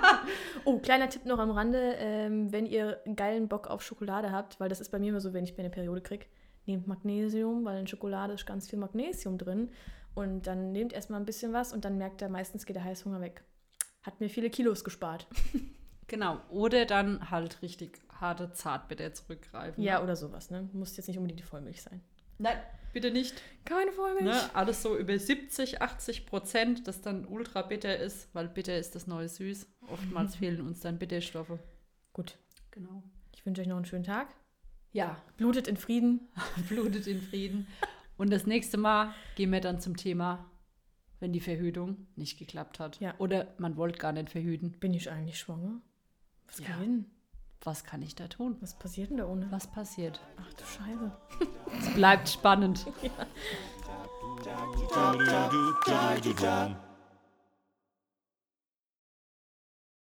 *laughs* oh, kleiner Tipp noch am Rande. Ähm, wenn ihr einen geilen Bock auf Schokolade habt, weil das ist bei mir immer so, wenn ich meine Periode kriege, nehmt Magnesium, weil in Schokolade ist ganz viel Magnesium drin. Und dann nehmt erstmal ein bisschen was und dann merkt ihr, meistens geht der Heißhunger weg. Hat mir viele Kilos gespart. Genau. Oder dann halt richtig harte Zartbitter zurückgreifen. Ja, oder sowas, ne? Muss jetzt nicht unbedingt die Vollmilch sein. Nein, bitte nicht. Keine Vollmilch. Ne? Alles so über 70, 80 Prozent, das dann ultra bitter ist, weil bitter ist das neue Süß. Oftmals fehlen uns dann Bitterstoffe. Gut. Genau. Ich wünsche euch noch einen schönen Tag. Ja, Blutet in Frieden. *laughs* blutet in Frieden. Und das nächste Mal gehen wir dann zum Thema, wenn die Verhütung nicht geklappt hat. Ja. Oder man wollte gar nicht verhüten. Bin ich eigentlich schwanger? Was Ja. geht denn? Was kann ich da tun? Was passiert denn da ohne? Was passiert? Ach du Scheiße. Es bleibt spannend. *laughs* do